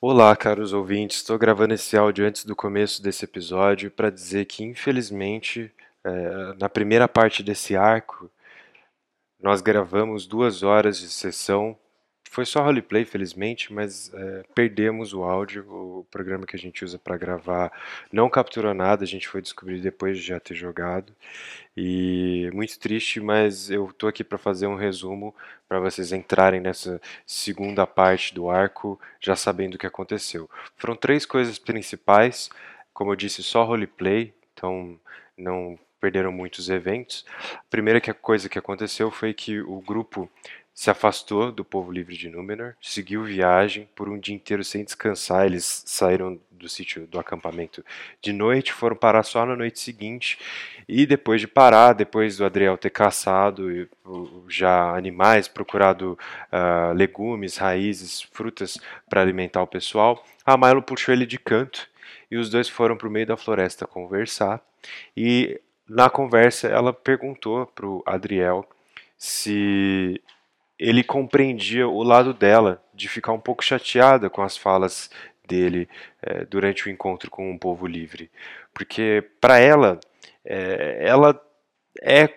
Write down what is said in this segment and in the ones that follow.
Olá, caros ouvintes. Estou gravando esse áudio antes do começo desse episódio para dizer que, infelizmente, é, na primeira parte desse arco, nós gravamos duas horas de sessão foi só roleplay, felizmente, mas é, perdemos o áudio. O programa que a gente usa para gravar não capturou nada, a gente foi descobrir depois de já ter jogado. E muito triste, mas eu tô aqui para fazer um resumo para vocês entrarem nessa segunda parte do arco já sabendo o que aconteceu. Foram três coisas principais, como eu disse, só roleplay, então não perderam muitos eventos. A primeira coisa que aconteceu foi que o grupo se afastou do povo livre de Númenor, seguiu viagem por um dia inteiro sem descansar. Eles saíram do sítio do acampamento de noite, foram parar só na noite seguinte. E depois de parar, depois do Adriel ter caçado já animais, procurado uh, legumes, raízes, frutas para alimentar o pessoal, a Milo puxou ele de canto e os dois foram para o meio da floresta conversar. E na conversa ela perguntou para o Adriel se ele compreendia o lado dela, de ficar um pouco chateada com as falas dele é, durante o encontro com o povo livre. Porque, para ela, é, ela é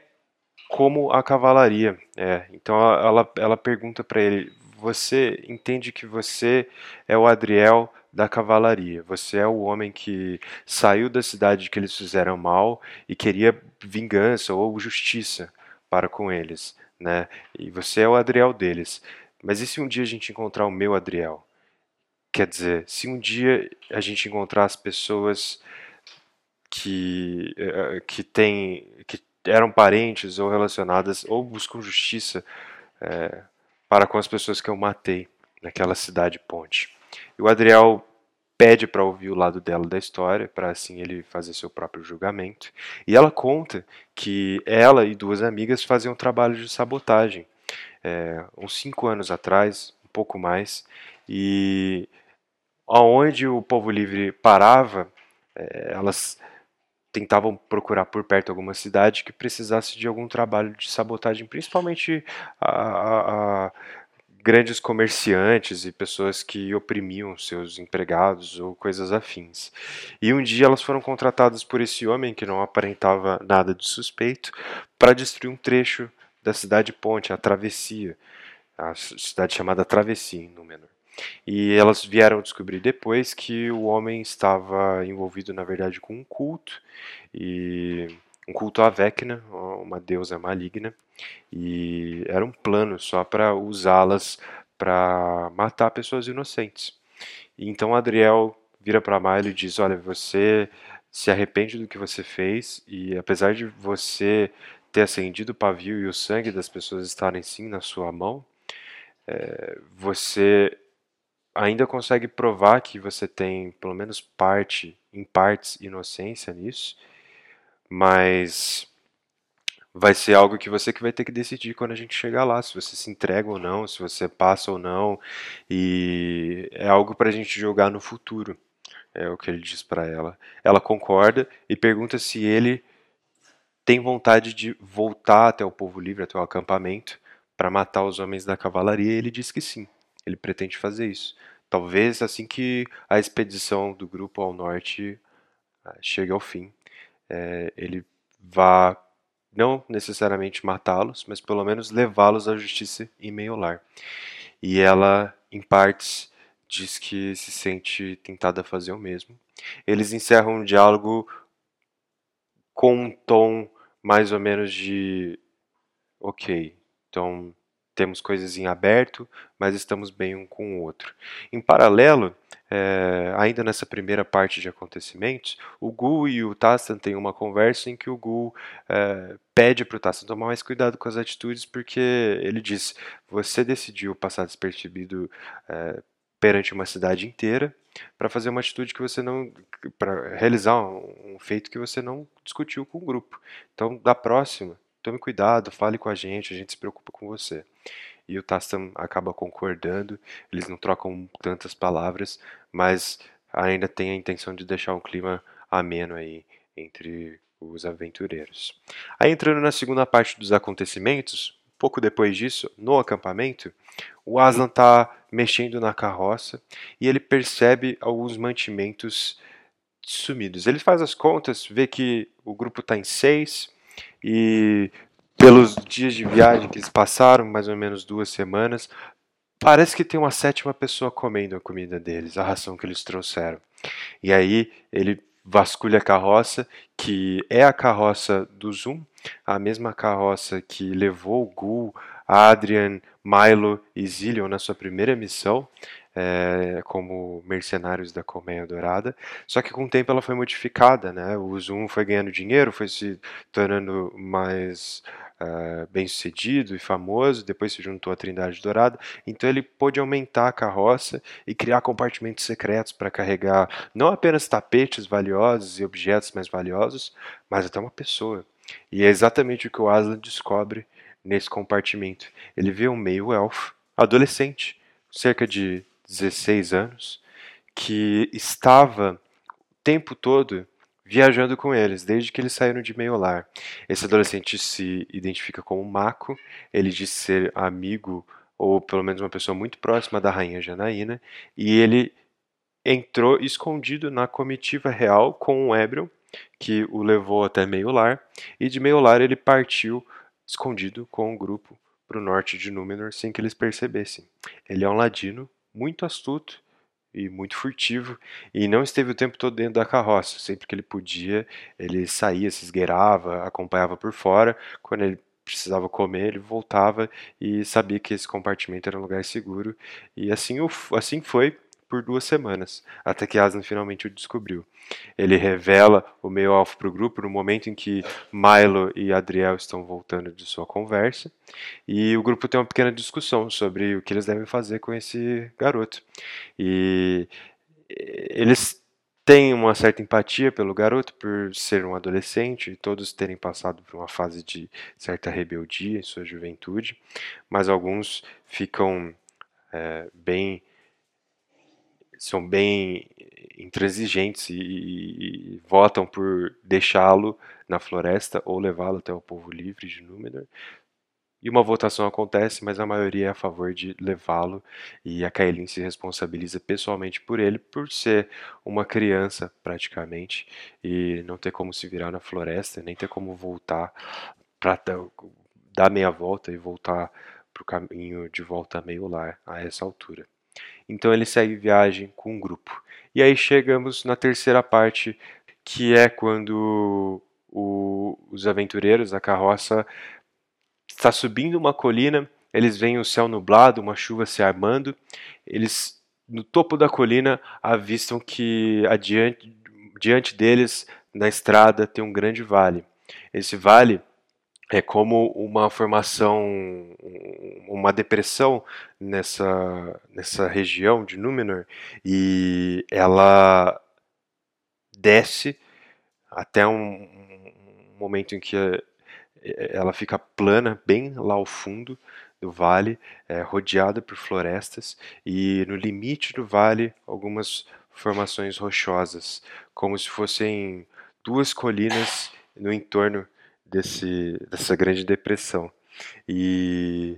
como a cavalaria. É. Então, ela, ela pergunta para ele: Você entende que você é o Adriel da cavalaria. Você é o homem que saiu da cidade que eles fizeram mal e queria vingança ou justiça para com eles né? E você é o Adriel deles. Mas e se um dia a gente encontrar o meu Adriel? Quer dizer, se um dia a gente encontrar as pessoas que uh, que têm que eram parentes ou relacionadas ou buscam justiça é, para com as pessoas que eu matei naquela cidade ponte. E o Adriel pede para ouvir o lado dela da história, para assim ele fazer seu próprio julgamento. E ela conta que ela e duas amigas faziam trabalho de sabotagem é, uns cinco anos atrás, um pouco mais, e aonde o povo livre parava, é, elas tentavam procurar por perto alguma cidade que precisasse de algum trabalho de sabotagem, principalmente a, a, a grandes comerciantes e pessoas que oprimiam seus empregados ou coisas afins. E um dia elas foram contratadas por esse homem que não aparentava nada de suspeito para destruir um trecho da cidade Ponte, a Travessia, a cidade chamada Travessia em Númenor. E elas vieram descobrir depois que o homem estava envolvido, na verdade, com um culto e um culto a Vecna, uma deusa maligna, e era um plano só para usá-las para matar pessoas inocentes. E então Adriel vira para Milo e diz: Olha, você se arrepende do que você fez, e apesar de você ter acendido o pavio e o sangue das pessoas estarem sim na sua mão, é, você ainda consegue provar que você tem pelo menos parte, em partes, inocência nisso mas vai ser algo que você que vai ter que decidir quando a gente chegar lá, se você se entrega ou não, se você passa ou não, e é algo para a gente jogar no futuro. É o que ele diz para ela. Ela concorda e pergunta se ele tem vontade de voltar até o povo livre, até o acampamento, para matar os homens da cavalaria. E ele diz que sim, ele pretende fazer isso. Talvez assim que a expedição do grupo ao norte ah, chegue ao fim é, ele vá não necessariamente matá-los, mas pelo menos levá-los à justiça em meio lar. E ela, em partes, diz que se sente tentada a fazer o mesmo. Eles encerram um diálogo com um tom mais ou menos de ok, então temos coisas em aberto, mas estamos bem um com o outro. Em paralelo, é, ainda nessa primeira parte de acontecimentos, o Gu e o Tassan têm uma conversa em que o Gu é, pede para o Tassan tomar mais cuidado com as atitudes, porque ele diz: você decidiu passar despercebido é, perante uma cidade inteira para fazer uma atitude que você não. para realizar um, um feito que você não discutiu com o grupo. Então, da próxima, tome cuidado, fale com a gente, a gente se preocupa com você. E o Tastam acaba concordando, eles não trocam tantas palavras, mas ainda tem a intenção de deixar um clima ameno aí entre os aventureiros. Aí entrando na segunda parte dos acontecimentos, pouco depois disso, no acampamento, o Aslan está mexendo na carroça e ele percebe alguns mantimentos sumidos. Ele faz as contas, vê que o grupo está em seis e pelos dias de viagem que eles passaram, mais ou menos duas semanas, parece que tem uma sétima pessoa comendo a comida deles, a ração que eles trouxeram. E aí ele vasculha a carroça, que é a carroça do Zoom, a mesma carroça que levou o Gul, Adrian, Milo e Zillion na sua primeira missão é, como mercenários da Colmeia Dourada. Só que com o tempo ela foi modificada, né? O Zoom foi ganhando dinheiro, foi se tornando mais uh, bem sucedido e famoso, depois se juntou à Trindade Dourada, então ele pôde aumentar a carroça e criar compartimentos secretos para carregar não apenas tapetes valiosos e objetos mais valiosos, mas até uma pessoa. E é exatamente o que o Aslan descobre nesse compartimento. Ele vê um meio-elfo, adolescente, cerca de 16 anos, que estava o tempo todo viajando com eles, desde que eles saíram de Meiolar. Esse adolescente se identifica como Mako, ele diz ser amigo, ou pelo menos uma pessoa muito próxima da rainha Janaína, e ele entrou escondido na comitiva real com o Ebrion, que o levou até Meiolar, e de Meiolar ele partiu escondido com o grupo para o norte de Númenor sem que eles percebessem. Ele é um ladino muito astuto e muito furtivo e não esteve o tempo todo dentro da carroça. Sempre que ele podia, ele saía, se esgueirava, acompanhava por fora. Quando ele precisava comer, ele voltava e sabia que esse compartimento era um lugar seguro. E assim, assim foi por duas semanas, até que Aslan finalmente o descobriu. Ele revela o meio alvo para o grupo no momento em que Milo e Adriel estão voltando de sua conversa, e o grupo tem uma pequena discussão sobre o que eles devem fazer com esse garoto. E eles têm uma certa empatia pelo garoto por ser um adolescente e todos terem passado por uma fase de certa rebeldia em sua juventude, mas alguns ficam é, bem são bem intransigentes e, e, e votam por deixá-lo na floresta ou levá-lo até o povo livre de Númenor. E uma votação acontece, mas a maioria é a favor de levá-lo e a Kaelin se responsabiliza pessoalmente por ele, por ser uma criança praticamente e não ter como se virar na floresta, nem ter como voltar para dar meia volta e voltar para o caminho de volta a meio lar a essa altura. Então ele segue viagem com um grupo. E aí chegamos na terceira parte, que é quando o, os aventureiros, a carroça, está subindo uma colina, eles veem o céu nublado, uma chuva se armando, eles no topo da colina avistam que adiante, diante deles, na estrada, tem um grande vale. Esse vale é como uma formação, uma depressão nessa, nessa região de Númenor e ela desce até um, momento em que ela fica plana, bem lá ao fundo do vale, é, rodeada por florestas e no limite do vale algumas formações rochosas, como se fossem duas colinas no entorno desse, dessa grande depressão. E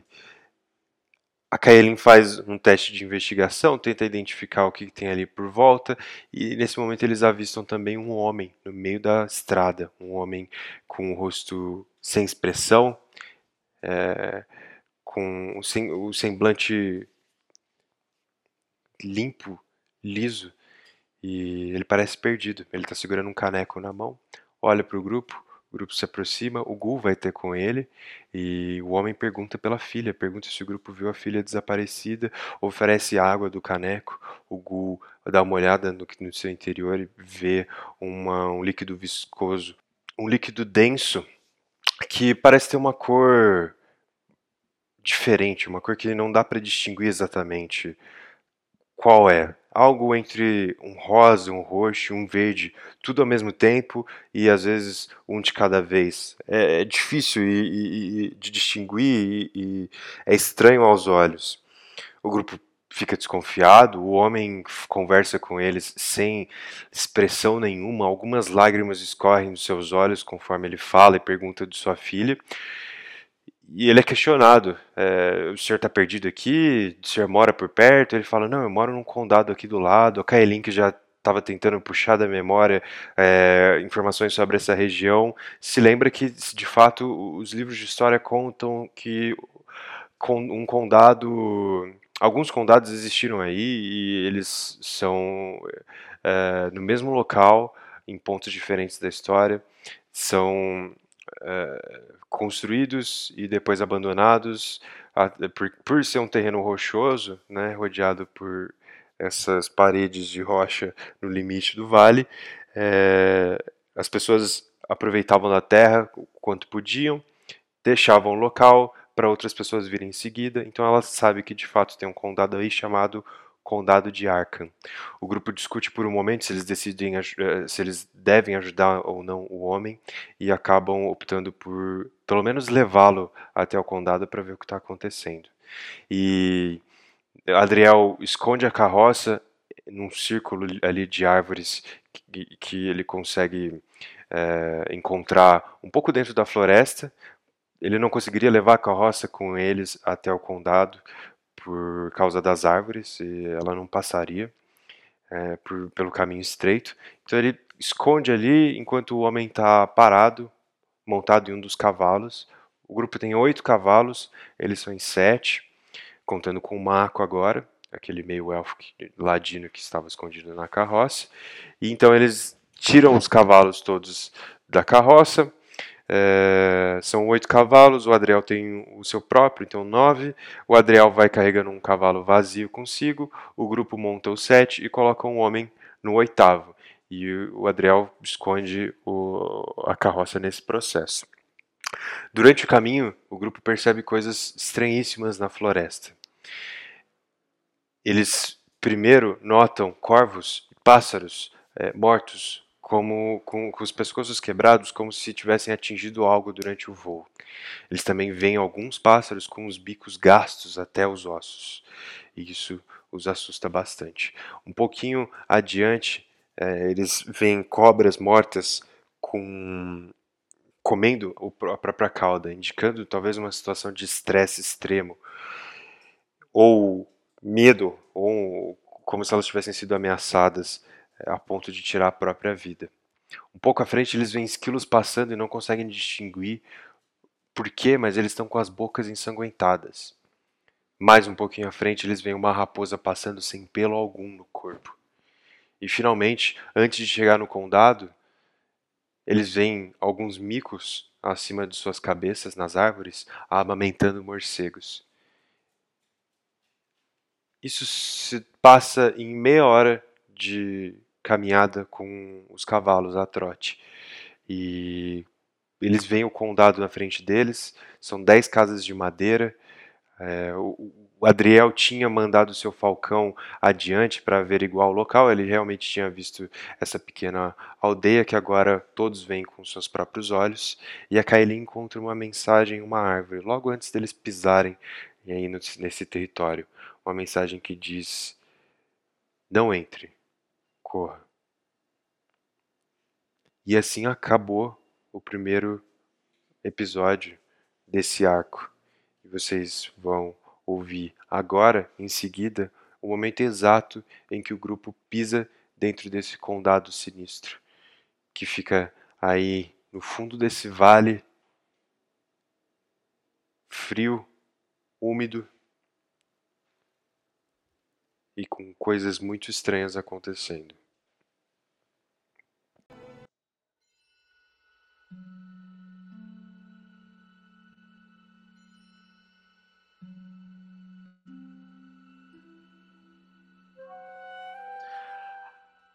a Kaelin faz um teste de investigação, tenta identificar o que tem ali por volta, e nesse momento eles avistam também um homem no meio da estrada, um homem com o rosto sem expressão, é, com o semblante limpo, liso, e ele parece perdido. Ele está segurando um caneco na mão, olha para o grupo, o grupo se aproxima, o Gul vai ter com ele e o homem pergunta pela filha, pergunta se o grupo viu a filha desaparecida, oferece água do caneco. O Gul dá uma olhada no, no seu interior e vê uma, um líquido viscoso, um líquido denso que parece ter uma cor diferente, uma cor que não dá para distinguir exatamente qual é algo entre um rosa, um roxo, um verde, tudo ao mesmo tempo e às vezes um de cada vez. É, é difícil e, e, de distinguir e, e é estranho aos olhos. O grupo fica desconfiado, o homem conversa com eles sem expressão nenhuma, algumas lágrimas escorrem dos seus olhos conforme ele fala e pergunta de sua filha. E ele é questionado: é, o senhor está perdido aqui? O senhor mora por perto? Ele fala: não, eu moro num condado aqui do lado. A Kaelin, que já estava tentando puxar da memória é, informações sobre essa região, se lembra que, de fato, os livros de história contam que um condado. Alguns condados existiram aí e eles são é, no mesmo local, em pontos diferentes da história, são é, construídos e depois abandonados por, por ser um terreno rochoso, né, rodeado por essas paredes de rocha no limite do vale. É, as pessoas aproveitavam da terra o quanto podiam, deixavam o local para outras pessoas virem em seguida. Então ela sabe que de fato tem um condado aí chamado Condado de Arkham. O grupo discute por um momento se eles decidem eh, se eles devem ajudar ou não o homem e acabam optando por pelo menos levá-lo até o condado para ver o que está acontecendo. E Adriel esconde a carroça num círculo ali de árvores que, que ele consegue é, encontrar um pouco dentro da floresta. Ele não conseguiria levar a carroça com eles até o condado por causa das árvores e ela não passaria é, por, pelo caminho estreito. Então ele esconde ali enquanto o homem está parado, montado em um dos cavalos. O grupo tem oito cavalos, eles são em sete contando com o Marco agora, aquele meio elfo ladino que estava escondido na carroça. E então eles tiram os cavalos todos da carroça. É, são oito cavalos, o Adriel tem o seu próprio, então nove. O Adriel vai carregando um cavalo vazio consigo, o grupo monta os sete e coloca um homem no oitavo. E o Adriel esconde o, a carroça nesse processo. Durante o caminho, o grupo percebe coisas estranhíssimas na floresta. Eles primeiro notam corvos e pássaros é, mortos, como com, com, os pescoços quebrados, como se tivessem atingido algo durante o voo. Eles também veem alguns pássaros com os bicos gastos até os ossos, e isso os assusta bastante. Um pouquinho adiante, é, eles veem cobras mortas com comendo a própria cauda, indicando talvez uma situação de estresse extremo, ou medo, ou como se elas tivessem sido ameaçadas a ponto de tirar a própria vida. Um pouco à frente eles veem esquilos passando e não conseguem distinguir por quê, mas eles estão com as bocas ensanguentadas. Mais um pouquinho à frente eles veem uma raposa passando sem pelo algum no corpo. E finalmente, antes de chegar no condado, eles veem alguns micos acima de suas cabeças nas árvores, amamentando morcegos. Isso se passa em meia hora de caminhada com os cavalos a trote. E eles veem o condado na frente deles, são dez casas de madeira. É, o, o Adriel tinha mandado seu falcão adiante para averiguar o local, ele realmente tinha visto essa pequena aldeia que agora todos veem com seus próprios olhos, e a Kaeli encontra uma mensagem em uma árvore, logo antes deles pisarem aí nesse território. Uma mensagem que diz: Não entre, corra. E assim acabou o primeiro episódio desse arco. E vocês vão ouvir agora, em seguida, o momento exato em que o grupo pisa dentro desse condado sinistro, que fica aí no fundo desse vale frio, úmido e com coisas muito estranhas acontecendo.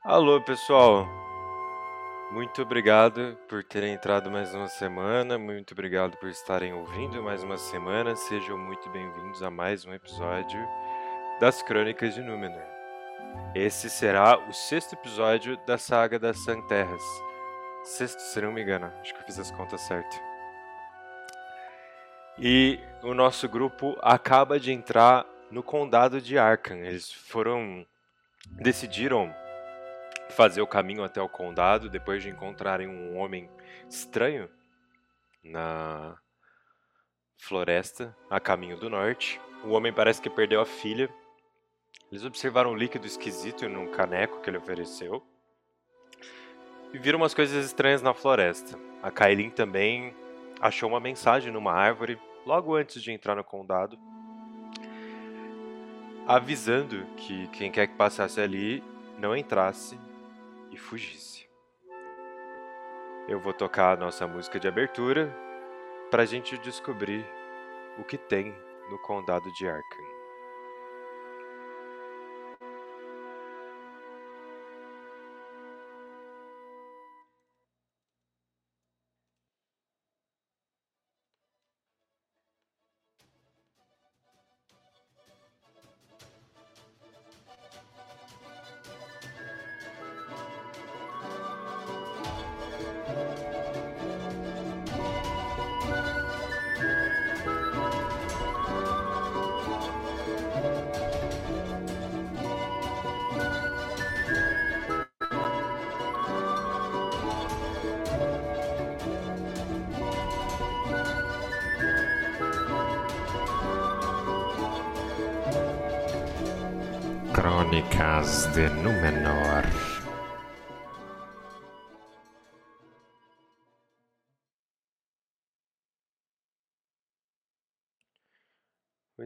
Alô, pessoal. Muito obrigado por terem entrado mais uma semana. Muito obrigado por estarem ouvindo mais uma semana. Sejam muito bem-vindos a mais um episódio das Crônicas de Númenor. Esse será o sexto episódio da saga das Santerras. Sexto, se não me engano. Acho que eu fiz as contas certo. E o nosso grupo acaba de entrar no condado de Arkham. Eles foram decidiram fazer o caminho até o condado depois de encontrarem um homem estranho na floresta a caminho do norte. O homem parece que perdeu a filha. Eles observaram um líquido esquisito num caneco que ele ofereceu. E viram umas coisas estranhas na floresta. A Kailin também achou uma mensagem numa árvore logo antes de entrar no condado, avisando que quem quer que passasse ali não entrasse e fugisse. Eu vou tocar a nossa música de abertura para a gente descobrir o que tem no condado de Arkham.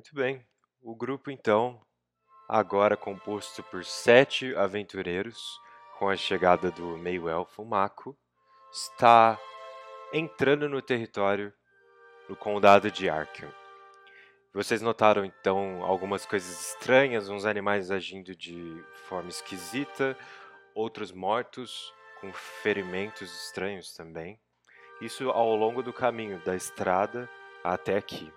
Muito bem. O grupo, então, agora composto por sete aventureiros, com a chegada do meio-elfo Mako, está entrando no território no condado de Arkham. Vocês notaram então algumas coisas estranhas, uns animais agindo de forma esquisita, outros mortos com ferimentos estranhos também. Isso ao longo do caminho da estrada até aqui.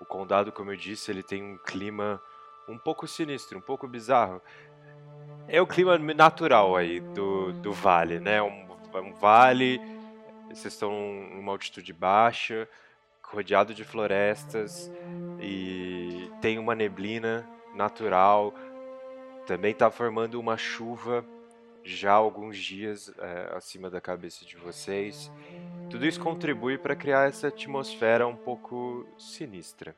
O condado, como eu disse, ele tem um clima um pouco sinistro, um pouco bizarro. É o clima natural aí do, do vale, né? Um, um vale, vocês estão numa altitude baixa, rodeado de florestas e tem uma neblina natural. Também está formando uma chuva já alguns dias é, acima da cabeça de vocês. Tudo isso contribui para criar essa atmosfera um pouco sinistra.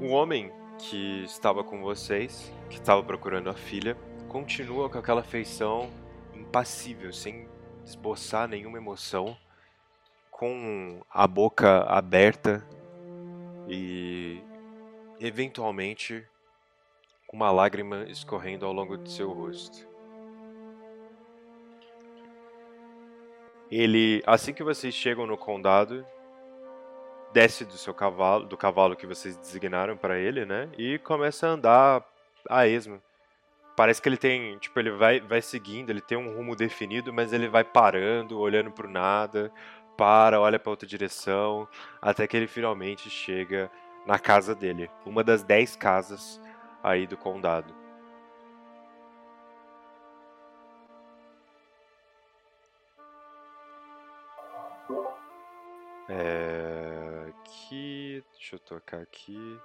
O homem que estava com vocês, que estava procurando a filha, continua com aquela feição impassível, sem esboçar nenhuma emoção com a boca aberta e eventualmente uma lágrima escorrendo ao longo de seu rosto. Ele, assim que vocês chegam no condado, desce do seu cavalo, do cavalo que vocês designaram para ele, né? E começa a andar a esmo. Parece que ele tem, tipo, ele vai, vai seguindo, ele tem um rumo definido, mas ele vai parando, olhando para nada, para, olha para outra direção, até que ele finalmente chega na casa dele, uma das dez casas aí do condado. É, aqui, deixa eu tocar aqui.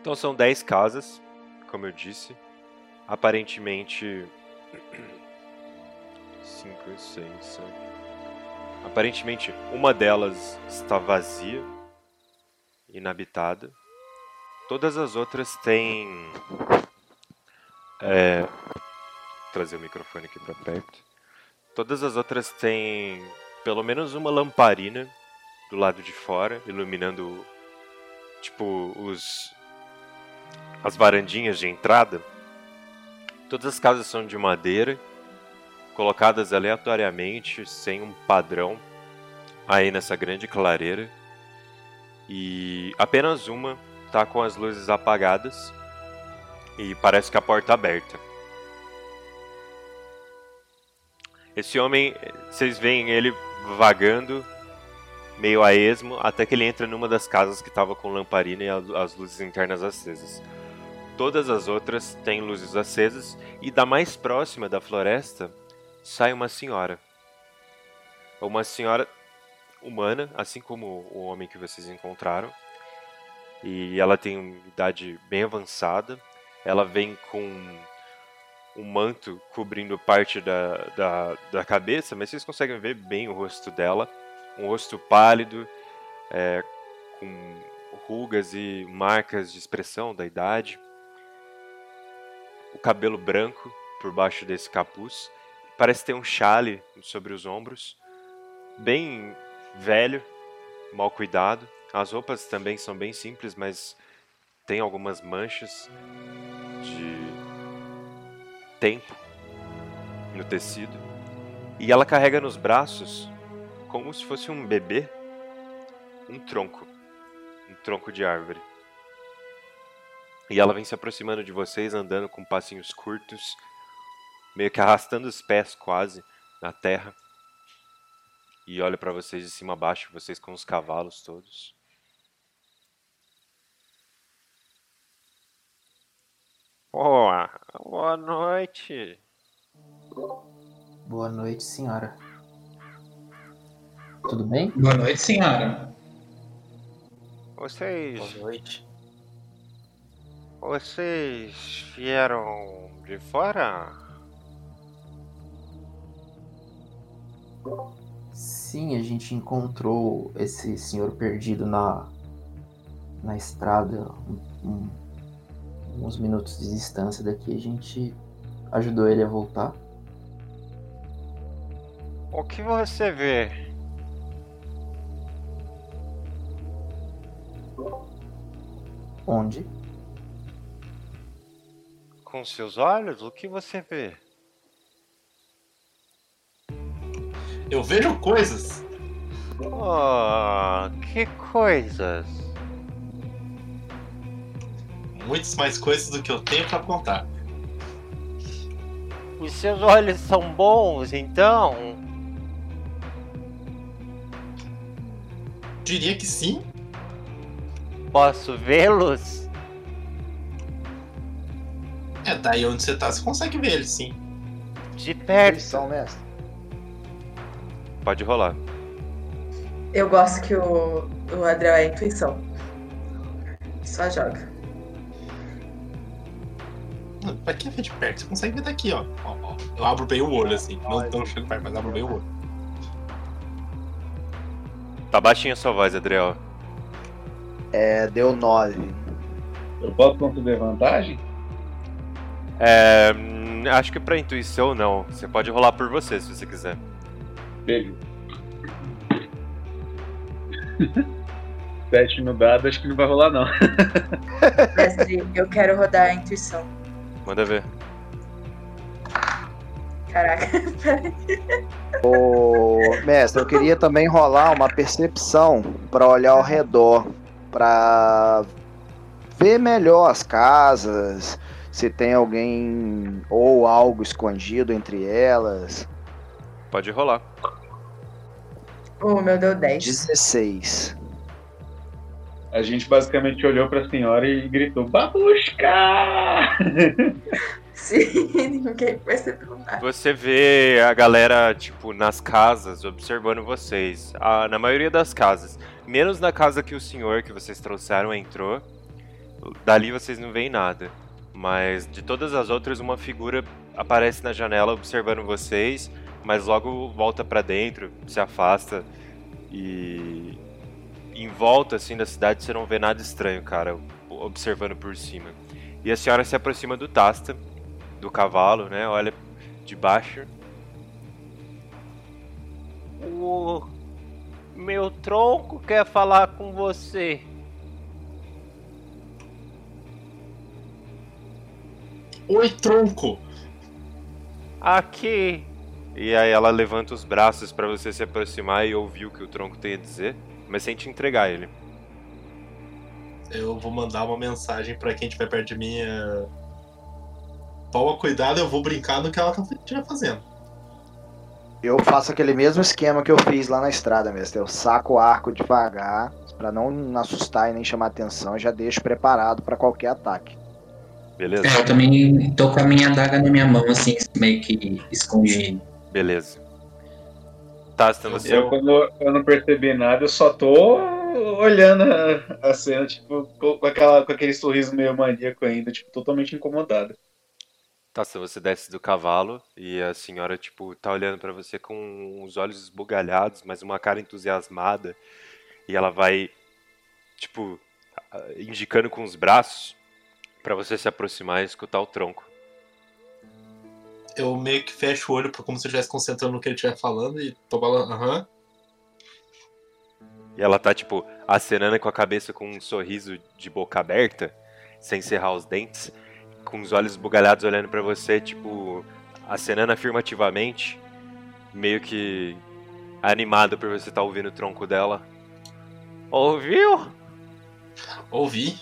Então são 10 casas, como eu disse aparentemente. 5, 6, 7. Aparentemente, uma delas está vazia, inabitada. Todas as outras têm. É, trazer o microfone aqui para perto. Todas as outras têm pelo menos uma lamparina do lado de fora, iluminando tipo os as varandinhas de entrada. Todas as casas são de madeira, colocadas aleatoriamente, sem um padrão, aí nessa grande clareira. E apenas uma está com as luzes apagadas e parece que a porta aberta. Esse homem, vocês veem ele vagando meio a esmo até que ele entra numa das casas que estava com lamparina e as luzes internas acesas. Todas as outras têm luzes acesas e da mais próxima da floresta sai uma senhora. Uma senhora humana, assim como o homem que vocês encontraram. E ela tem uma idade bem avançada. Ela vem com um manto cobrindo parte da, da, da cabeça, mas vocês conseguem ver bem o rosto dela. Um rosto pálido, é, com rugas e marcas de expressão da idade. O cabelo branco por baixo desse capuz. Parece ter um chale sobre os ombros. Bem velho, mal cuidado. As roupas também são bem simples, mas tem algumas manchas de tempo no tecido. E ela carrega nos braços, como se fosse um bebê, um tronco. Um tronco de árvore. E ela vem se aproximando de vocês, andando com passinhos curtos, meio que arrastando os pés quase na terra. E olha para vocês de cima a baixo, vocês com os cavalos todos. Boa, boa noite. Boa noite, senhora. Tudo bem? Boa noite, senhora. Vocês. Boa noite. Vocês vieram de fora? Sim, a gente encontrou esse senhor perdido na na estrada um, um uns minutos de distância daqui, a gente ajudou ele a voltar. O que você vê? Onde? Com seus olhos, o que você vê? Eu vejo coisas. Oh, que coisas! Muitas mais coisas do que eu tenho para contar. Os seus olhos são bons, então? Diria que sim. Posso vê-los? É, daí onde você tá, você consegue ver eles, sim. De perto. Intuição, mestre. Pode rolar. Eu gosto que o, o Adriel é intuição. Só joga. Pra que ver de perto? Você consegue ver daqui, ó. ó, ó. Eu abro bem o olho, assim. Não, não chego perto, mas abro bem o olho. Tá baixinha a sua voz, Adriel. É, deu 9. Eu posso conceder vantagem? É. Acho que pra intuição não. Você pode rolar por você se você quiser. Beleza. Sete no dado, acho que não vai rolar não. Mestre, eu quero rodar a intuição. Manda ver. Caraca, peraí. Ô, mestre, eu queria também rolar uma percepção para olhar ao redor, para ver melhor as casas, se tem alguém ou algo escondido entre elas. Pode rolar. Oh, meu deu 10. 16. A gente basicamente olhou pra senhora e gritou: Babushka! Sim, ninguém percebeu nada. Você vê a galera, tipo, nas casas, observando vocês. Ah, na maioria das casas. Menos na casa que o senhor que vocês trouxeram entrou. Dali vocês não veem nada. Mas de todas as outras, uma figura aparece na janela observando vocês, mas logo volta para dentro, se afasta e em volta assim da cidade você não vê nada estranho, cara, observando por cima. E a senhora se aproxima do Tasta, do cavalo, né? Olha de baixo. O meu tronco quer falar com você. Oi, tronco! Aqui. E aí ela levanta os braços para você se aproximar e ouvir o que o tronco tem a dizer, mas sem te entregar ele. Eu vou mandar uma mensagem para quem estiver perto de mim. É... Toma cuidado, eu vou brincar no que ela estiver fazendo. Eu faço aquele mesmo esquema que eu fiz lá na estrada, mestre. Eu saco o arco devagar, para não assustar e nem chamar atenção, e já deixo preparado para qualquer ataque. Beleza? É, eu também tô com a minha adaga na minha mão, assim, meio que escondido. Beleza. Tasta, você. Eu, quando eu não percebi nada, eu só tô olhando a, a cena, tipo, com, aquela, com aquele sorriso meio maníaco ainda, tipo, totalmente incomodado. Tá, se você desce do cavalo e a senhora, tipo, tá olhando pra você com os olhos esbugalhados, mas uma cara entusiasmada, e ela vai, tipo, indicando com os braços pra você se aproximar e escutar o tronco. Eu meio que fecho o olho como se eu estivesse concentrando no que ele estiver falando e tô falando, aham. E ela tá, tipo, acenando com a cabeça com um sorriso de boca aberta, sem cerrar os dentes, com os olhos bugalhados olhando pra você, tipo, acenando afirmativamente, meio que animado por você estar ouvindo o tronco dela. Ouviu? Ouvi.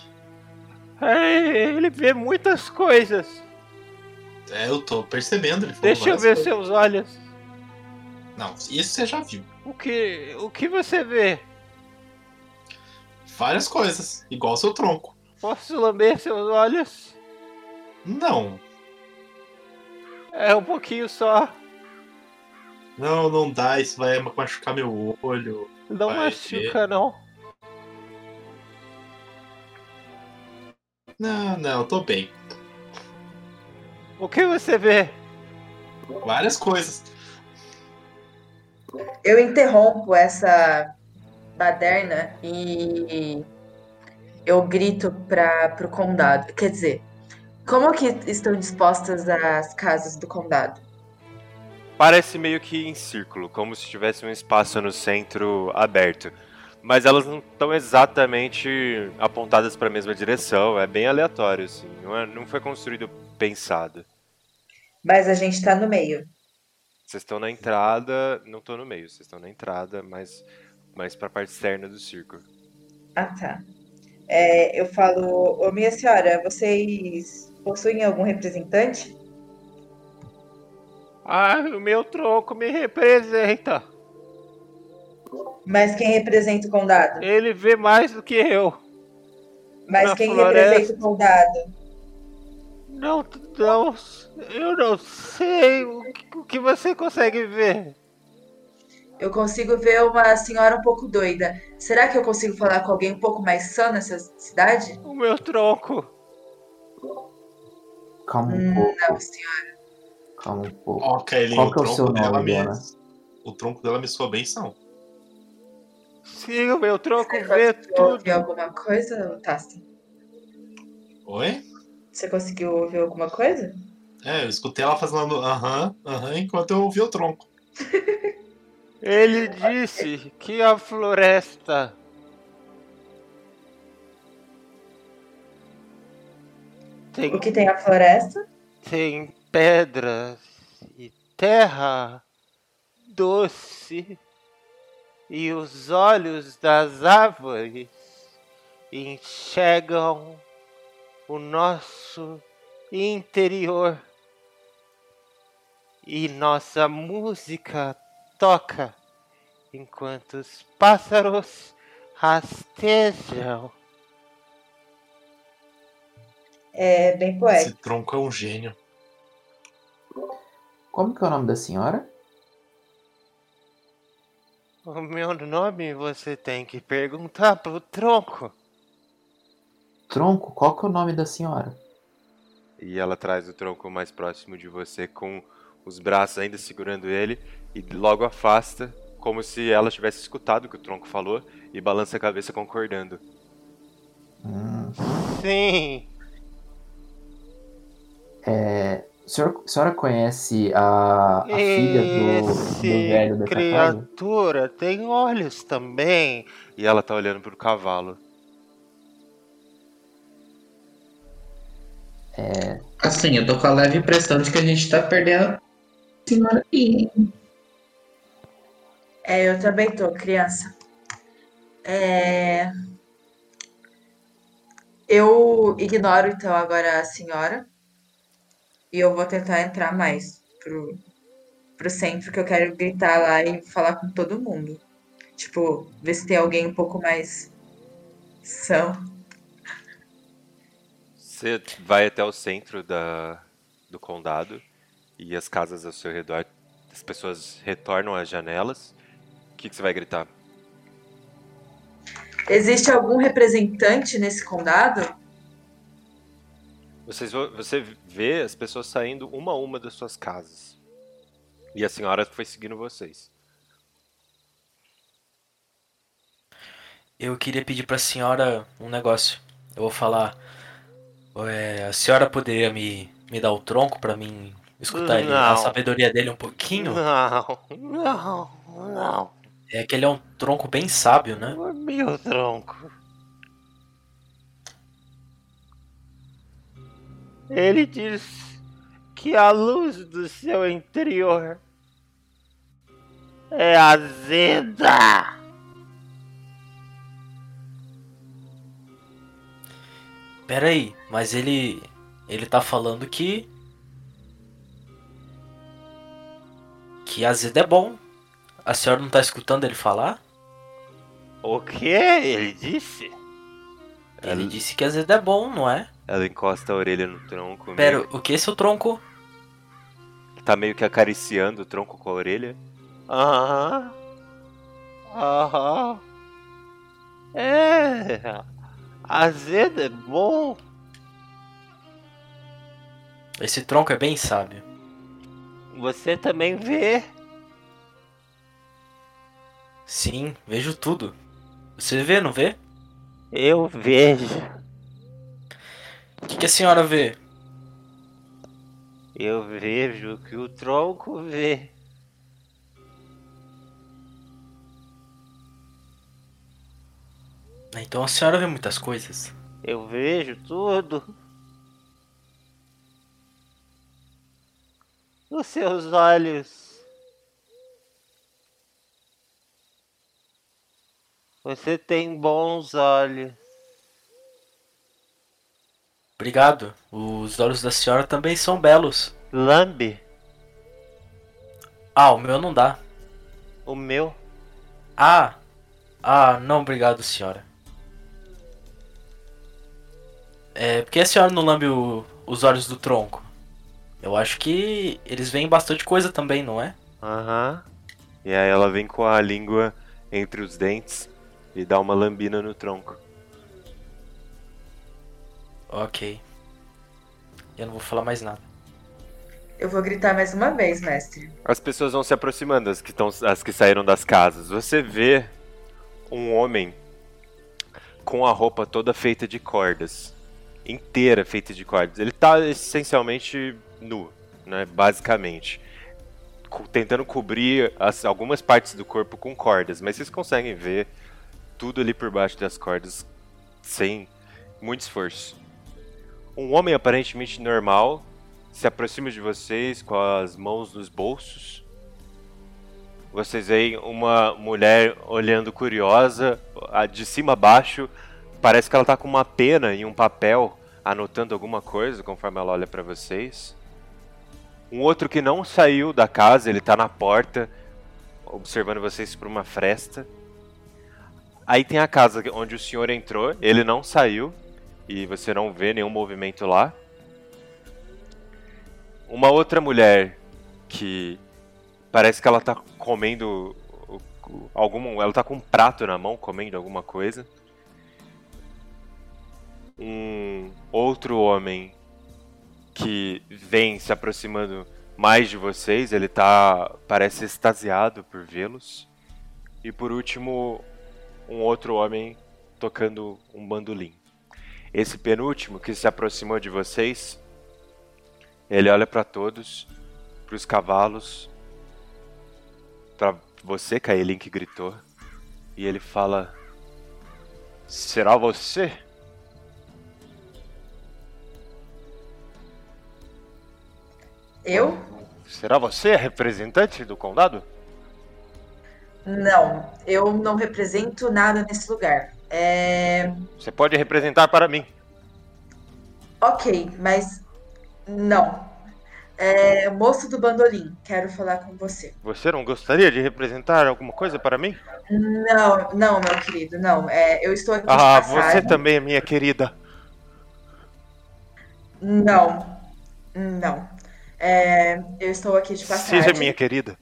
É, ele vê muitas coisas. É, eu tô percebendo. Ele falou Deixa eu ver coisas. seus olhos. Não, isso você já viu. O que, o que você vê? Várias coisas. Igual seu tronco. Posso lamber seus olhos? Não. É um pouquinho só. Não, não dá. Isso vai machucar meu olho. Não Vai machuca, não. Não, não, eu tô bem. O que você vê? Várias coisas. Eu interrompo essa baderna e eu grito para pro condado. Quer dizer, como que estão dispostas as casas do condado? Parece meio que em círculo, como se tivesse um espaço no centro aberto. Mas elas não estão exatamente apontadas para a mesma direção, é bem aleatório, assim. Não, é- não foi construído pensado. Mas a gente tá no meio. Vocês estão na entrada, não estão no meio, vocês estão na entrada, mas mais para a parte externa do círculo. Ah, tá. É, eu falo, ô minha senhora, vocês possuem algum representante? Ah, o meu tronco me representa. Mas quem representa o condado? Ele vê mais do que eu. Mas Na quem floresta. representa o condado? Não, não, eu não sei o que, o que você consegue ver. Eu consigo ver uma senhora um pouco doida. Será que eu consigo falar com alguém um pouco mais sã nessa cidade? O meu tronco. Calma um Hum, pouco, não, senhora. calma um pouco. Kaylin, Qual o que é o tronco seu dela nome, me. dona? O tronco dela me soa bem são. Sim, o meu tronco Você vê conseguiu ouvir tudo. alguma coisa, Tasta? Oi? Você conseguiu ouvir alguma coisa? É, eu escutei ela fazendo aham, aham, enquanto eu ouvi o tronco. Ele disse que a floresta tem, O que tem a floresta? tem pedras e terra doce e os olhos das árvores enxergam o nosso interior e nossa música toca enquanto os pássaros rastejam. É bem Esse poético. tronco é um gênio. Como que é o nome da senhora? O meu nome você tem que perguntar pro tronco. Tronco, qual que é o nome da senhora? E ela traz o tronco mais próximo de você com os braços ainda segurando ele e logo afasta, como se ela tivesse escutado o que o tronco falou e balança a cabeça concordando. Hum, Sim, é, a senhora, a senhora conhece a, a filha do, do velho dessa casa? criatura tem olhos também. E ela tá olhando pro cavalo. Assim, eu tô com a leve impressão de que a gente tá perdendo. É, eu também tô, criança. É... Eu ignoro então agora a senhora e eu vou tentar entrar mais pro, pro centro que eu quero gritar lá e falar com todo mundo. Tipo, ver se tem alguém um pouco mais são. Você vai até o centro da, do condado e as casas ao seu redor, as pessoas retornam às janelas. O que, que você vai gritar? Existe algum representante nesse condado? Vocês, vo- você vê as pessoas saindo uma a uma das suas casas. E a senhora foi seguindo vocês. Eu queria pedir pra senhora um negócio. Eu vou falar. é, a senhora poderia me, me dar o tronco pra mim escutar ele- a sabedoria dele um pouquinho? Não, não, não. É que ele é um tronco bem sábio, né? Meu tronco. Ele diz que a luz do seu interior é azeda. Pera aí, mas ele. Ele tá falando que. Que azedo é bom. A senhora não tá escutando ele falar? O que ele disse? Ele Ela- disse que azedo é bom, não é? Ela encosta a orelha no tronco. Pera, meio- o que é seu tronco? Tá meio que acariciando o tronco com a orelha. Aham. Aham. É. Azedo é bom. Esse tronco é bem sábio. Você também vê. Sim, vejo tudo. Você vê, não vê? Eu vejo. O que, que a senhora vê? Eu vejo o que o tronco vê. Então a senhora vê muitas coisas. Eu vejo tudo. Os seus olhos. Você tem bons olhos. Obrigado. Os olhos da senhora também são belos. Lambe, Ah, o meu não dá. o meu. Ah! Ah, não, obrigado, senhora. É, por que a senhora não lambe o- os olhos do tronco? Eu acho que eles veem bastante coisa também, não é? Aham. E aí ela vem com a língua entre os dentes e dá uma lambina no tronco. Ok. Eu não vou falar mais nada. Eu vou gritar mais uma vez, mestre. As pessoas vão se aproximando, as que, tão, as que saíram das casas. Você vê um homem com a roupa toda feita de cordas. Inteira feita de cordas. Ele tá essencialmente nu, né? Basicamente. Co- Tentando cobrir as- algumas partes do corpo com cordas. Mas vocês conseguem ver tudo ali por baixo das cordas sem muito esforço. Um homem aparentemente normal se aproxima de vocês com as mãos nos bolsos. Vocês veem uma mulher olhando curiosa, de cima a baixo. Parece que ela tá com uma pena e um papel anotando alguma coisa conforme ela olha pra vocês. Um outro que não saiu da casa, ele tá na porta, observando vocês por uma fresta. Aí tem a casa onde o senhor entrou, ele não saiu e você não vê nenhum movimento lá. Uma outra mulher que parece que ela tá comendo algum, ela tá com um prato na mão comendo alguma coisa. Um outro homem que vem se aproximando mais de vocês, ele tá parece extasiado por vê-los. E por último, um outro homem tocando um bandolim. Esse penúltimo que se aproximou de vocês, ele olha para todos, para os cavalos, para você, Kaelin, que gritou, e ele fala: Será você? Eu? Será você a representante do condado? Não, eu não represento nada nesse lugar. É. Você pode representar para mim. Ok, mas não. É, moço do bandolim, quero falar com você. Você não gostaria de representar alguma coisa para mim? Não, não, meu querido, não. É, eu estou aqui de Ah, você também minha querida. Não, não. É, eu estou aqui de passagem. Seja minha querida.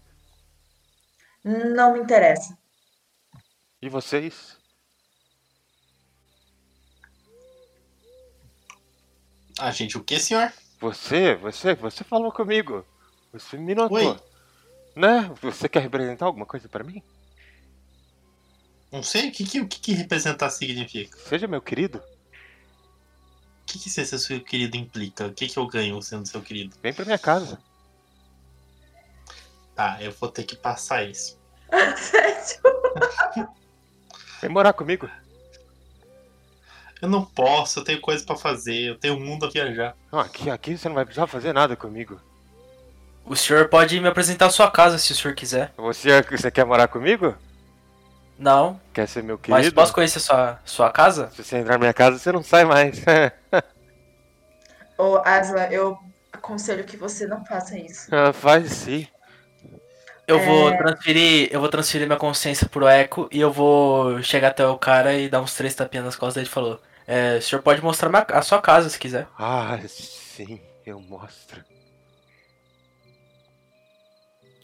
Não me interessa. E vocês? A gente o que, senhor? Você, você, você falou comigo. Você me notou. Oi. Né? Você quer representar alguma coisa pra mim? Não sei, o que, que, o que, que representar significa? Seja meu querido. O que, que ser seu querido implica? O que, que eu ganho sendo seu querido? Vem pra minha casa. Tá, eu vou ter que passar isso. Sério? Vem morar comigo. Eu não posso, eu tenho coisa pra fazer, eu tenho um mundo a viajar. Não, aqui, aqui você não vai precisar fazer nada comigo. O senhor pode me apresentar a sua casa se o senhor quiser. Você, você quer morar comigo? Não, Quer ser meu mas querido? posso conhecer sua, sua casa? Se você entrar na minha casa, você não sai mais. Ô, Asla, eu aconselho que você não faça isso. Ah, Faz sim. Eu vou É. transferir, eu vou transferir minha consciência pro Echo e eu vou chegar até o cara e dar uns três tapinhas nas costas dele e falou: é, o senhor pode mostrar a sua casa se quiser. Ah, sim, eu mostro.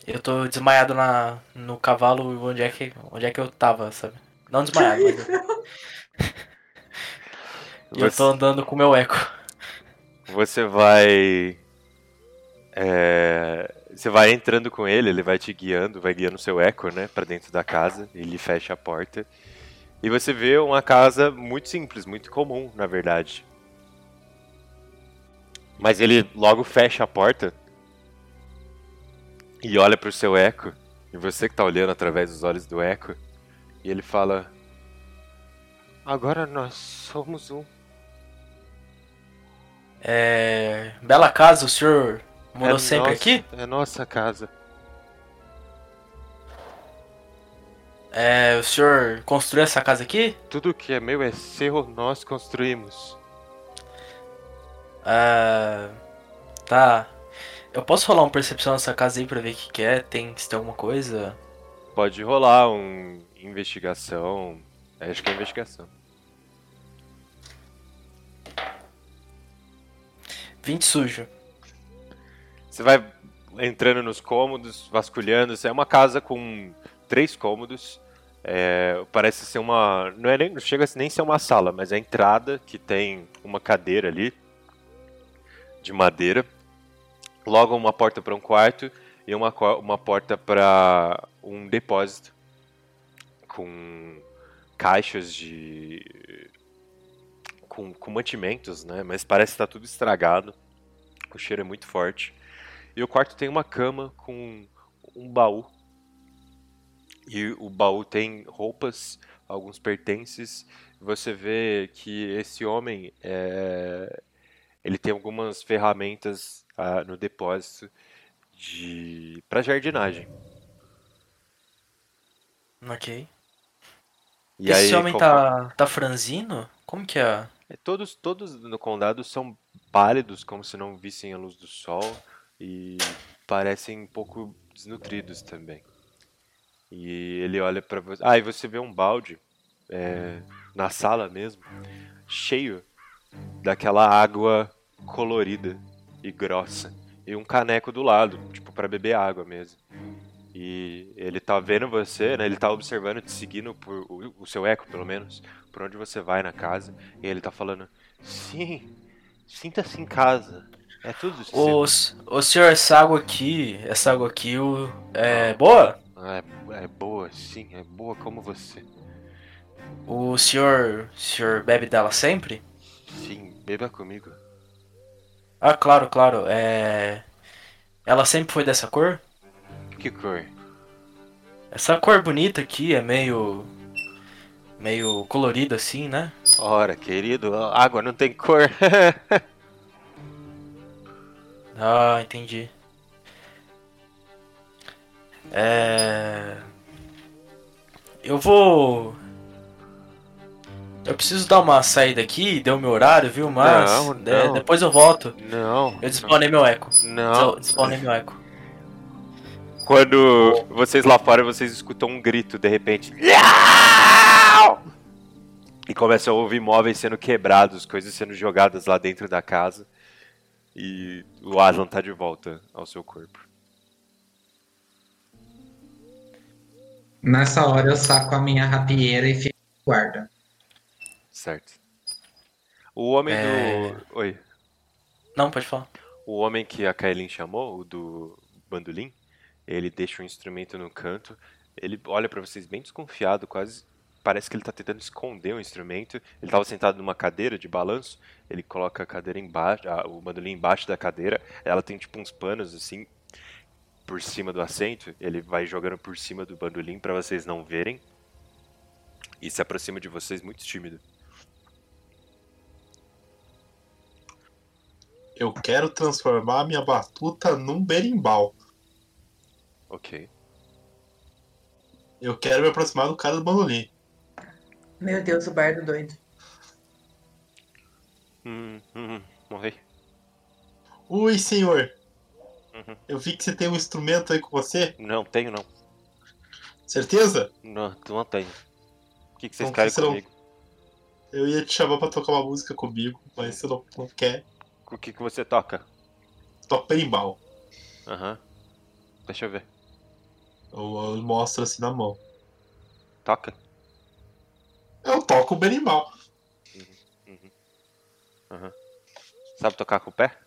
Eu tô desmaiado na, no cavalo onde é, que, onde é que eu tava, sabe? Não desmaiado, mas eu, e eu Você- tô andando com o meu Echo. Você vai. é, Você vai entrando com ele, ele vai te guiando, vai guiando seu eco, né, pra dentro da casa. Ele fecha a porta. E você vê uma casa muito simples, muito comum, na verdade. Mas ele logo fecha a porta e olha pro seu eco. E você que tá olhando através dos olhos do eco. E ele fala: Agora nós somos um. É, bela casa, o senhor morou É sempre nossa- aqui? É nossa casa. É, o senhor construiu essa casa aqui? Tudo que é meu é seu, nós construímos. Ah, tá. Eu posso rolar uma percepção nessa casa aí pra ver o que, que é? Tem, se tem alguma coisa? Pode rolar um investigação. É, Acho que é investigação. 20 sujo. Você vai entrando nos cômodos, vasculhando. É uma casa com três cômodos. É, parece ser uma. Não, é nem, não chega nem ser uma sala, mas é a entrada que tem uma cadeira ali de madeira. Logo uma porta para um quarto e uma, uma porta para um depósito com caixas de com, com mantimentos, né? Mas parece que tá tudo estragado. O cheiro é muito forte. E o quarto tem uma cama com um baú. E o baú tem roupas, alguns pertences. Você vê que esse homem é... ele tem algumas ferramentas ah, no depósito de para jardinagem. Ok. E Esse aí, homem tá, tá franzino? Como que é? É, Todos, todos no condado são pálidos, como se não vissem a luz do sol, e parecem um pouco desnutridos também. E ele olha pra você. Ah, e você vê um balde é, na sala mesmo, cheio daquela água colorida e grossa. E um caneco do lado, tipo, pra beber água mesmo. E ele tá vendo você, né? Ele tá observando, te seguindo por o, o seu eco, pelo menos, por onde você vai na casa. E ele tá falando: Sim, sinta-se em casa. É tudo seu. O, s- o senhor, essa água aqui, essa água aqui o- é boa? É, é boa, sim, é boa como você. O senhor, o senhor bebe dela sempre? Sim, beba comigo. Ah, claro, claro. É. Ela sempre foi dessa cor? Que cor? Essa cor bonita aqui é meio. meio colorida assim, né? Ora, querido, água não tem cor. Ah, entendi. É. Eu vou. Eu preciso dar uma saída aqui, deu meu horário, viu? Mas Não, de- não. depois eu volto. não. Eu despawnei meu eco. Não. Despawnei meu eco. Quando vocês lá fora, vocês escutam um grito de repente. E começam a ouvir móveis sendo quebrados, coisas sendo jogadas lá dentro da casa. E o Aslan tá de volta ao seu corpo. Nessa hora eu saco a minha rapieira e fico guarda. Certo. O homem É. do. Oi. Não, pode falar. O homem que a Kaelin chamou, o do bandolim, ele deixa o instrumento no canto, ele olha pra vocês bem desconfiado, quase parece que ele tá tentando esconder o instrumento. Ele tava sentado numa cadeira de balanço, ele coloca a cadeira embaixo, a- o bandolim embaixo da cadeira, ela tem tipo uns panos assim por cima do assento, ele vai jogando por cima do bandolim pra vocês não verem. E se aproxima de vocês muito tímido. Eu quero transformar minha batuta num berimbau. Ok. Eu quero me aproximar do cara do bandolim. Meu Deus, o bardo doido. Hum, hum, morri. Oi, senhor. Uhum. Eu vi que você tem um instrumento aí com você. Não, tenho não. Certeza? Não, não tenho. O que, que vocês Então, querem você não- comigo? Eu ia te chamar pra tocar uma música comigo, mas você não, não quer. O que, que você toca? Toca berimbau. Aham. Deixa eu ver. Eu, eu mostro assim na mão. Toca? Eu toco o berimbau. Aham. Sabe tocar com o pé?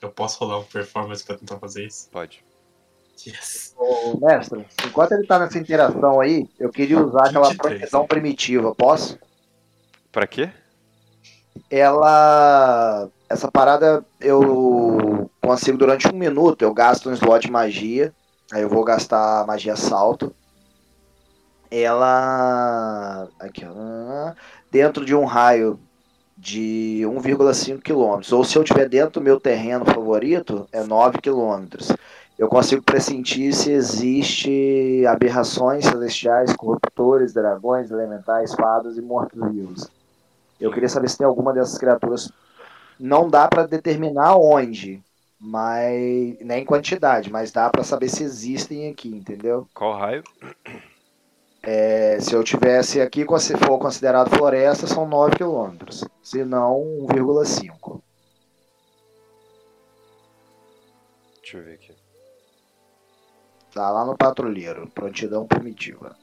Eu posso rolar uma performance pra tentar fazer isso? Pode. Yes. Ô, mestre, enquanto ele tá nessa interação aí, eu queria usar aquela 23. proteção primitiva, posso? Pra quê? Ela. Essa parada eu consigo durante um minuto, eu gasto um slot de magia. Aí eu vou gastar magia salto. Ela. Aqui, ó. Dentro de um raio de 1,5 km. Ou se eu estiver dentro do meu terreno favorito, é 9 km. Eu consigo pressentir se existe aberrações celestiais, corruptores, dragões, elementais, fadas e mortos-vivos. Eu queria saber se tem alguma dessas criaturas. Não dá pra determinar onde, mas nem quantidade, mas dá pra saber se existem aqui, entendeu? Qual raio? É, se eu tivesse aqui, se for considerado floresta, são 9 km. Se não, 1,5. Deixa eu ver aqui. Tá lá no patrulheiro, prontidão primitiva.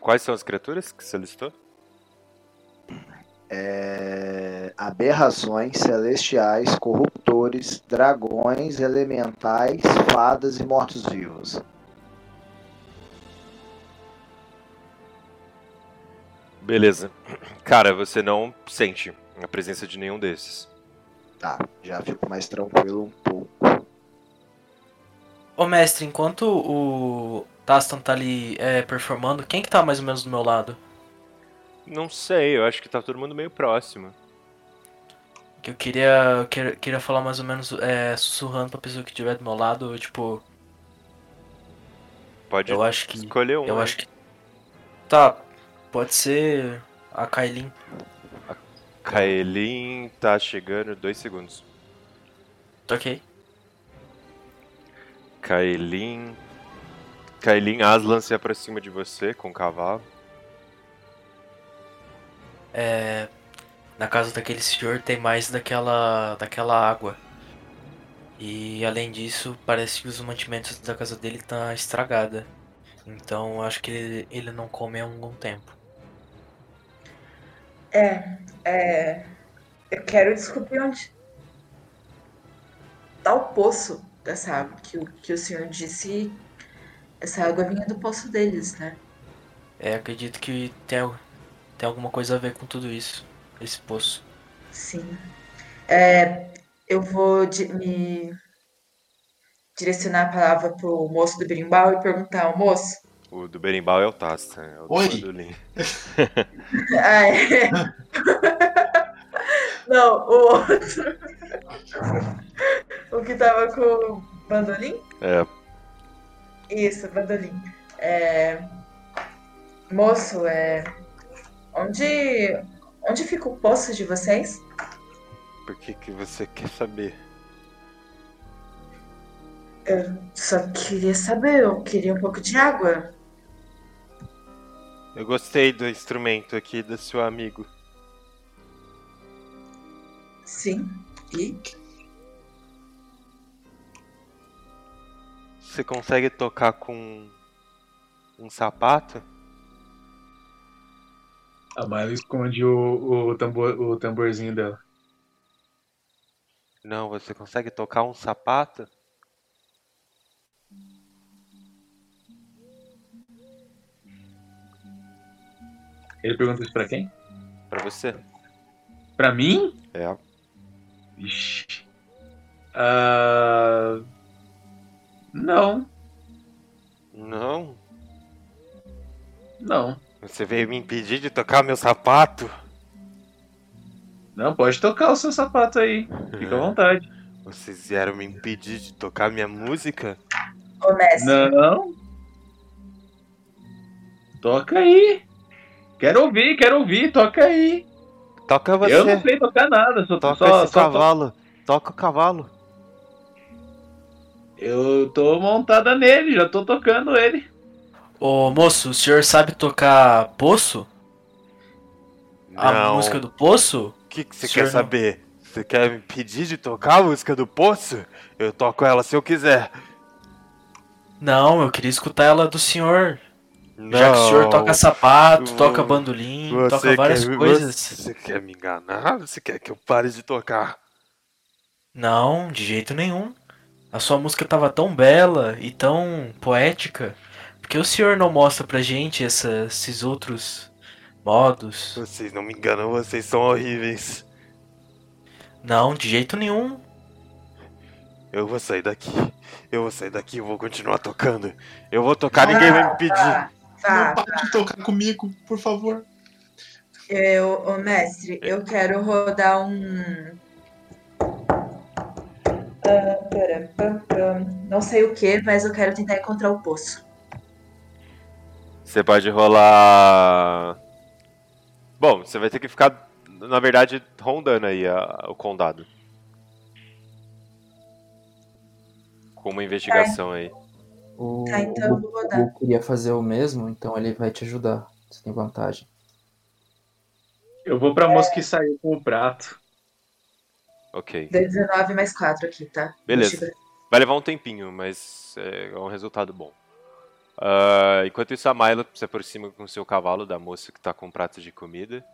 Quais são as criaturas que você listou? É, aberrações celestiais, corruptores, dragões, elementais, fadas e mortos-vivos. Beleza. Cara, você não sente a presença de nenhum desses. Tá, já fico mais tranquilo um pouco. Ô mestre, enquanto o Tastan tá ali é, performando, quem que tá mais ou menos do meu lado? Não sei, eu acho que tá todo mundo meio próximo. Que eu queria, eu queria, queria falar mais ou menos é, sussurrando pra pessoa que estiver do meu lado, tipo, Pode eu acho que. escolher um. Eu né? acho que. Tá, pode ser a Kailin. Kaelin tá chegando dois segundos. Tá ok. Kaelin. Kaelin Aslan se aproxima de você com o cavalo. É, na casa daquele senhor tem mais daquela, daquela água. E além disso, parece que os mantimentos da casa dele tá estragada. Então acho que ele, ele não come há algum tempo. É, é. Eu quero descobrir onde tá o poço dessa água que o, que o senhor disse. Essa água vinha do poço deles, né? É, acredito que tem, tem alguma coisa a ver com tudo isso. Esse poço. Sim. É, eu vou di- me direcionar a palavra pro moço do berimbau e perguntar ao moço. O do berimbau é o Tasta, é o do Oi. bandolim. Ah, é. Não, o outro. o que tava com o bandolim? É, Isso, bandolim. É... Moço, é... Onde... Onde fica o poço de vocês? por que, que você quer saber? Só queria saber, eu queria um pouco de água. Eu gostei do instrumento aqui do seu amigo. Sim. E? Você consegue tocar com um sapato? A Mayla esconde o, o, tambor, o tamborzinho dela. Não, você consegue tocar um sapato? Ele pergunta isso pra quem? Pra você? Pra mim? É. Ixi. Ah, Não, Não. não. Você veio me impedir de tocar meu sapato? Não, pode tocar o seu sapato aí. Fica à vontade. Vocês vieram me impedir de tocar minha música? Ô, mestre. Não. Toca aí. Quero ouvir, quero ouvir, toca aí. Toca você. Eu não sei tocar nada, só Toca só, esse só cavalo. Toca o cavalo. Eu tô montada nele, já tô tocando ele. Ô moço, o senhor sabe tocar Poço? A Não. música do Poço? O que, você quer não. saber? Você quer me pedir de tocar a música do Poço? Eu toco ela se eu quiser. Não, eu queria escutar ela do senhor. Não. Já que o senhor toca sapato, toca bandolim, toca várias quer, coisas. Você quer me enganar? Você quer que eu pare de tocar? Não, de jeito nenhum. A sua música tava tão bela e tão poética. Por que o senhor não mostra pra gente essa- esses outros modos? Vocês não me enganam, vocês são horríveis. Não, de jeito nenhum. Eu vou sair daqui. Eu vou sair daqui e vou continuar tocando. Eu vou tocar, ninguém vai me pedir. Vá, Não vá. pare de tocar comigo, por favor. Eu, ô, mestre, eu quero rodar um. Ah. Não sei o que, mas eu quero tentar encontrar o poço. Você pode rolar. Bom, você vai ter que ficar, na verdade, rondando aí a- o condado. Com uma investigação aí. O, Tá, então eu vou rodar. o Gu queria fazer o mesmo, então ele vai te ajudar. Você tem vantagem. Eu vou pra moça que saiu com o prato. Ok. Deu 19 mais 4 aqui, tá? Beleza. Eu- Vai levar um tempinho, mas é um resultado bom. Ah, enquanto isso, a Myla se aproxima com seu cavalo da moça que tá com um prato de comida.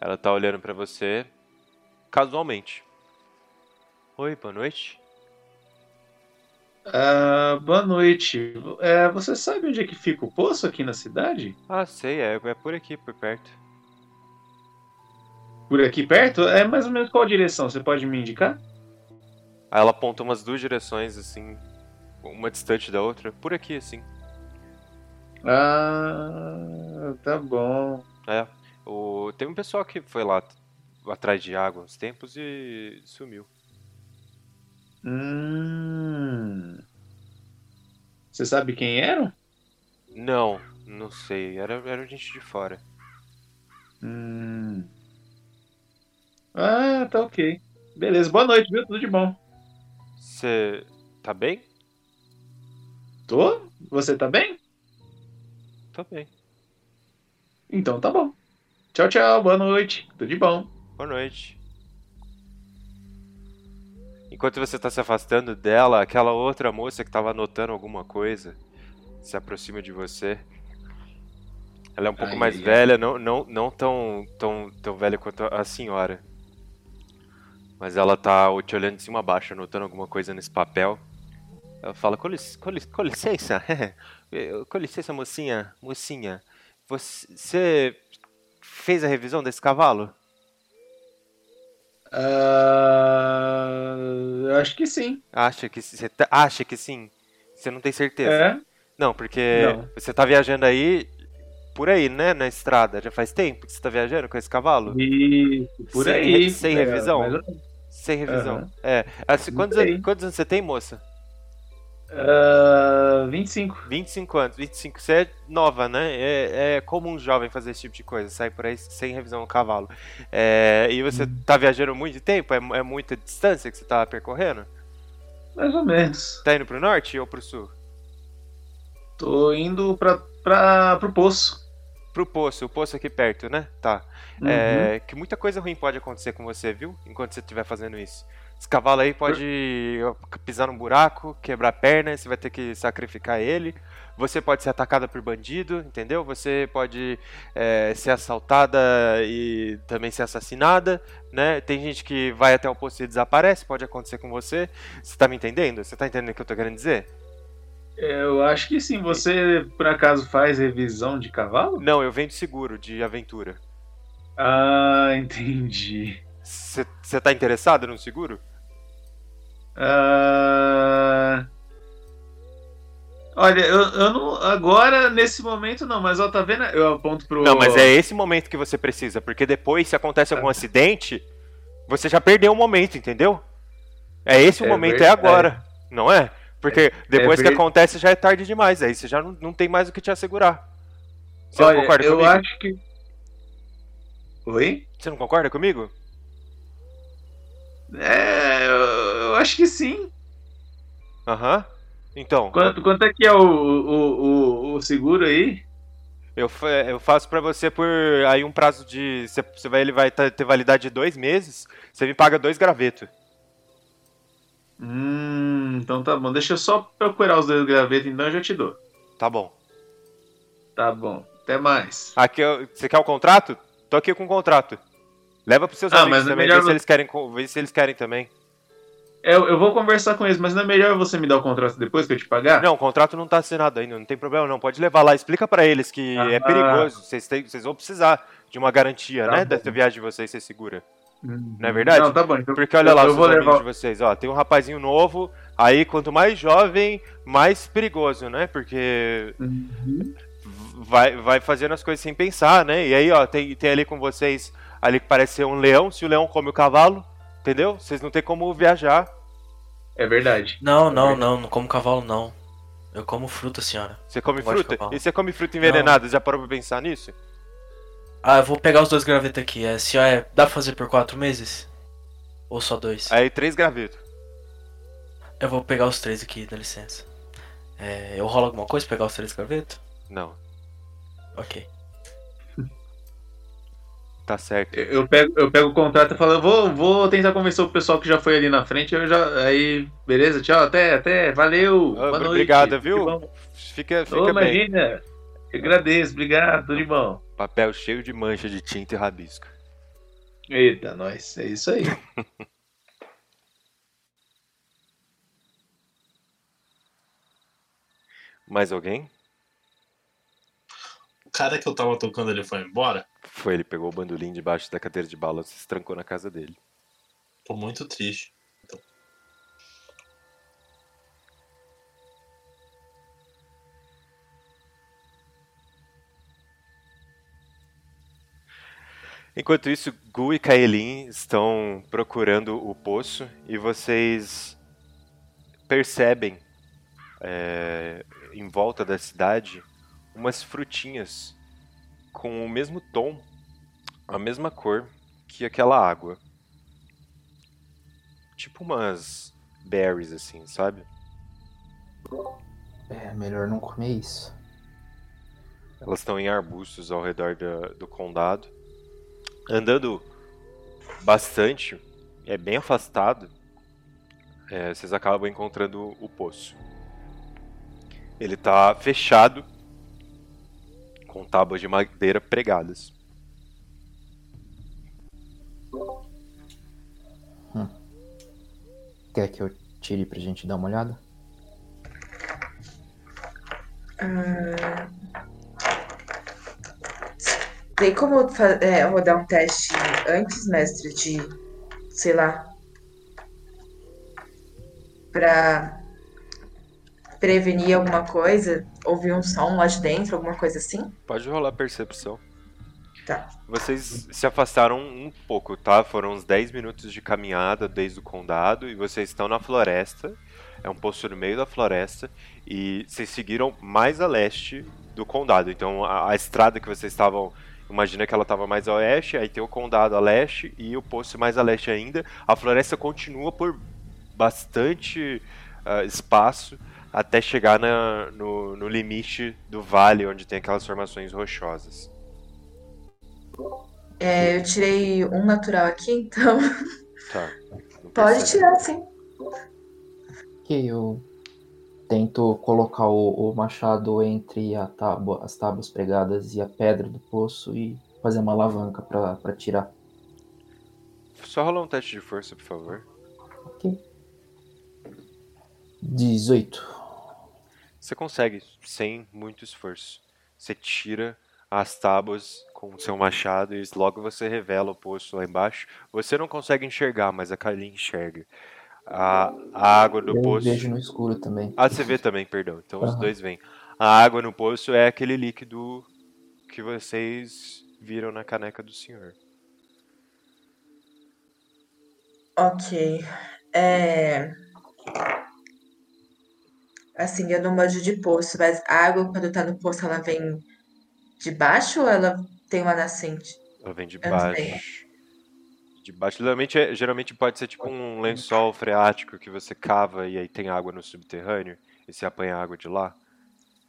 Ela tá olhando pra você casualmente. Oi, boa noite. Ah, boa noite. É, você sabe onde é que fica o poço aqui na cidade? Ah, sei, é, é por aqui, por perto. Por aqui perto? É mais ou menos qual direção? Você pode me indicar? Aí ela aponta umas duas direções, assim, uma distante da outra, por aqui, assim. Ah, tá bom. É. O... Tem um pessoal que foi lá atrás de água uns tempos e sumiu. Hum. Você sabe quem eram? Não, não sei. Era, era gente de fora. Hum. Ah, tá ok. Beleza, boa noite, viu? Tudo de bom. Você tá bem? Tô? Você tá bem? Tô bem. Então tá bom. Tchau, tchau, boa noite. Tudo de bom. Boa noite. Enquanto você tá se afastando dela, aquela outra moça que tava anotando alguma coisa se aproxima de você. Ela é um pouco Ai, mais ai, ai. velha, não, não, não tão, tão, tão velha quanto a senhora. Mas ela tá te olhando de cima a baixo, anotando alguma coisa nesse papel. Ela fala, com, lic- com lic- com licença, com licença, mocinha, mocinha, você fez a revisão desse cavalo? Eu acho que sim. Acha que você tá- acha que sim? Você não tem certeza? É? Não, porque Não. você tá viajando aí por aí, né, na estrada. Já faz tempo que você tá viajando com esse cavalo? Isso, por Sem aí. re- sem É, revisão? ou menos. Sem revisão. Aham. É. Assim, quantos, anos, quantos anos você tem, moça? Ah, 25. 25 anos. 25, você é nova, né? É, é comum um jovem fazer esse tipo de coisa, sair por aí sem revisão no cavalo. É, e você Hum. tá viajando muito tempo? É, é muita distância que você tá percorrendo? Mais ou menos. Tá indo pro norte ou pro sul? Tô indo pra, pra, pro poço. pro poço, o poço aqui perto, né? Tá. Uhum. É, que muita coisa ruim pode acontecer com você, viu? Enquanto você estiver fazendo isso. Esse cavalo aí pode pisar num buraco, quebrar a perna, você vai ter que sacrificar ele. Você pode ser atacada por bandido, entendeu? Você pode é, ser assaltada e também ser assassinada, né? Tem gente que vai até o posto e desaparece, pode acontecer com você. Você tá me entendendo? Você tá entendendo o que eu tô querendo dizer? Eu acho que sim. Você, por acaso, faz revisão de cavalo? Não, eu vendo seguro de aventura. Ah, entendi. Você tá interessado no seguro? Ah... Olha, eu, eu não. Agora, nesse momento, não, mas ó, tá vendo? Eu aponto pro. Não, mas é esse momento que você precisa, porque depois, se acontece algum acidente, você já perdeu o momento, entendeu? É esse o É momento, é verdade. agora, não é? Porque depois que ver- acontece já é tarde demais, aí você já não, não tem mais o que te assegurar. Você Olha, não concorda eu comigo? acho que. Oi? Você não concorda comigo? É, eu, eu acho que sim. Aham. Então, Quanto, quanto é que é o, o, o, o seguro aí? eu, eu faço pra você por aí um prazo de. Você, você vai, ele vai tá- ter validade de dois meses, você me paga dois gravetos. Hum, então tá bom. Deixa eu só procurar os dois gravetos, então eu já te dou. Tá bom. Tá bom. Até mais. Aqui, você quer o contrato? Tô aqui com o contrato. Leva pros seus Ah, amigos mas é também, melhor vê se eles querem, vê se eles querem também. Eu, eu vou conversar com eles, mas não é melhor você me dar o contrato depois que eu te pagar? Não, o contrato não tá assinado ainda, não tem problema não. Pode levar lá, explica pra eles que é Ah. perigoso. Vocês, têm- vocês vão precisar de uma garantia, Tá né? bom. Dessa viagem de vocês ser segura. Uhum. Não é verdade? Não, tá bom. Então, Porque olha lá eu os vou amigos levar. de vocês, ó. Tem um rapazinho novo, aí quanto mais jovem, mais perigoso, né? Porque Uhum. vai, vai fazendo as coisas sem pensar, né? E aí, ó, tem, tem ali com vocês, ali que parece ser um leão, se o leão come o cavalo, entendeu? Vocês não tem como viajar. É verdade. Não, não, não, não como cavalo não. Eu como fruta, senhora. Você come Não fruta? E você come fruta envenenada? Já parou pra pensar nisso? Ah, eu vou pegar os dois gravetos aqui. É, senhora, é, dá pra fazer por quatro meses? Ou só dois? Aí três gravetos. Eu vou pegar os três aqui, dá licença. É, eu rolo alguma coisa pra pegar os três gravetos? Não, Ok. Tá certo. Eu eu pego, eu pego o contrato e falo, eu vou, vou tentar convencer o pessoal que já foi ali na frente. Eu já. Aí, beleza, tchau, até, até, valeu. Ah. Obrigado, viu? bom. Fica, Ô, fica bem. imagina. Eu agradeço, obrigado, tudo de bom. Papel cheio de mancha de tinta e rabisco. Eita, nós, é isso aí. Mais alguém? O cara que eu tava tocando ele foi embora. Foi, ele pegou o bandolim debaixo da cadeira de balas e se trancou na casa dele. Tô muito triste. Enquanto isso, Gu e Kaelin estão procurando o poço e vocês percebem é, em volta da cidade umas frutinhas com o mesmo tom, a mesma cor que aquela água. Tipo umas berries assim, sabe? É melhor não comer isso. Elas estão em arbustos ao redor da- do condado. Andando bastante, é bem afastado, é, vocês acabam encontrando o poço. Ele tá fechado, com tábuas de madeira pregadas. Quer que eu tire pra gente dar uma olhada? Ah, Tem como é, rodar um teste antes, mestre, de, sei lá, pra prevenir alguma coisa? Ouvir um som lá de dentro, alguma coisa assim? Pode rolar percepção. Tá. Vocês se afastaram um pouco, tá? Foram uns 10 minutos de caminhada desde o condado e vocês estão na floresta. É um poço no meio da floresta e vocês seguiram mais a leste do condado. Então a, a estrada que vocês estavam, imagina que ela estava mais a oeste, aí tem o condado a leste e o poço mais a leste ainda. A floresta continua por bastante ah, espaço até chegar na- no, no limite do vale onde tem aquelas formações rochosas. É, eu tirei um natural aqui, então Tá. Pode tirar sim. Ok, eu tento colocar o, o machado entre a tábua, as tábuas pregadas e a pedra do poço e fazer uma alavanca pra pra tirar. Só rolar um teste de força, por favor. Ok. 18. Você consegue, sem muito esforço. Você tira as tábuas com o seu machado e logo você revela o poço lá embaixo. Você não consegue enxergar, mas a Kylie enxerga. A, a água do Eu poço. vejo no escuro também. Ah, você vê também, perdão. Então os Aham. dois vêm. A água no poço é aquele líquido que vocês viram na caneca do senhor. Ok. É... Assim, eu não manjo de poço, mas a água, quando tá no poço, ela vem de baixo ou ela tem uma nascente? Ela vem de Eu baixo. De baixo. Geralmente, é- geralmente pode ser tipo um lençol freático que você cava e aí tem água no subterrâneo e você apanha água de lá.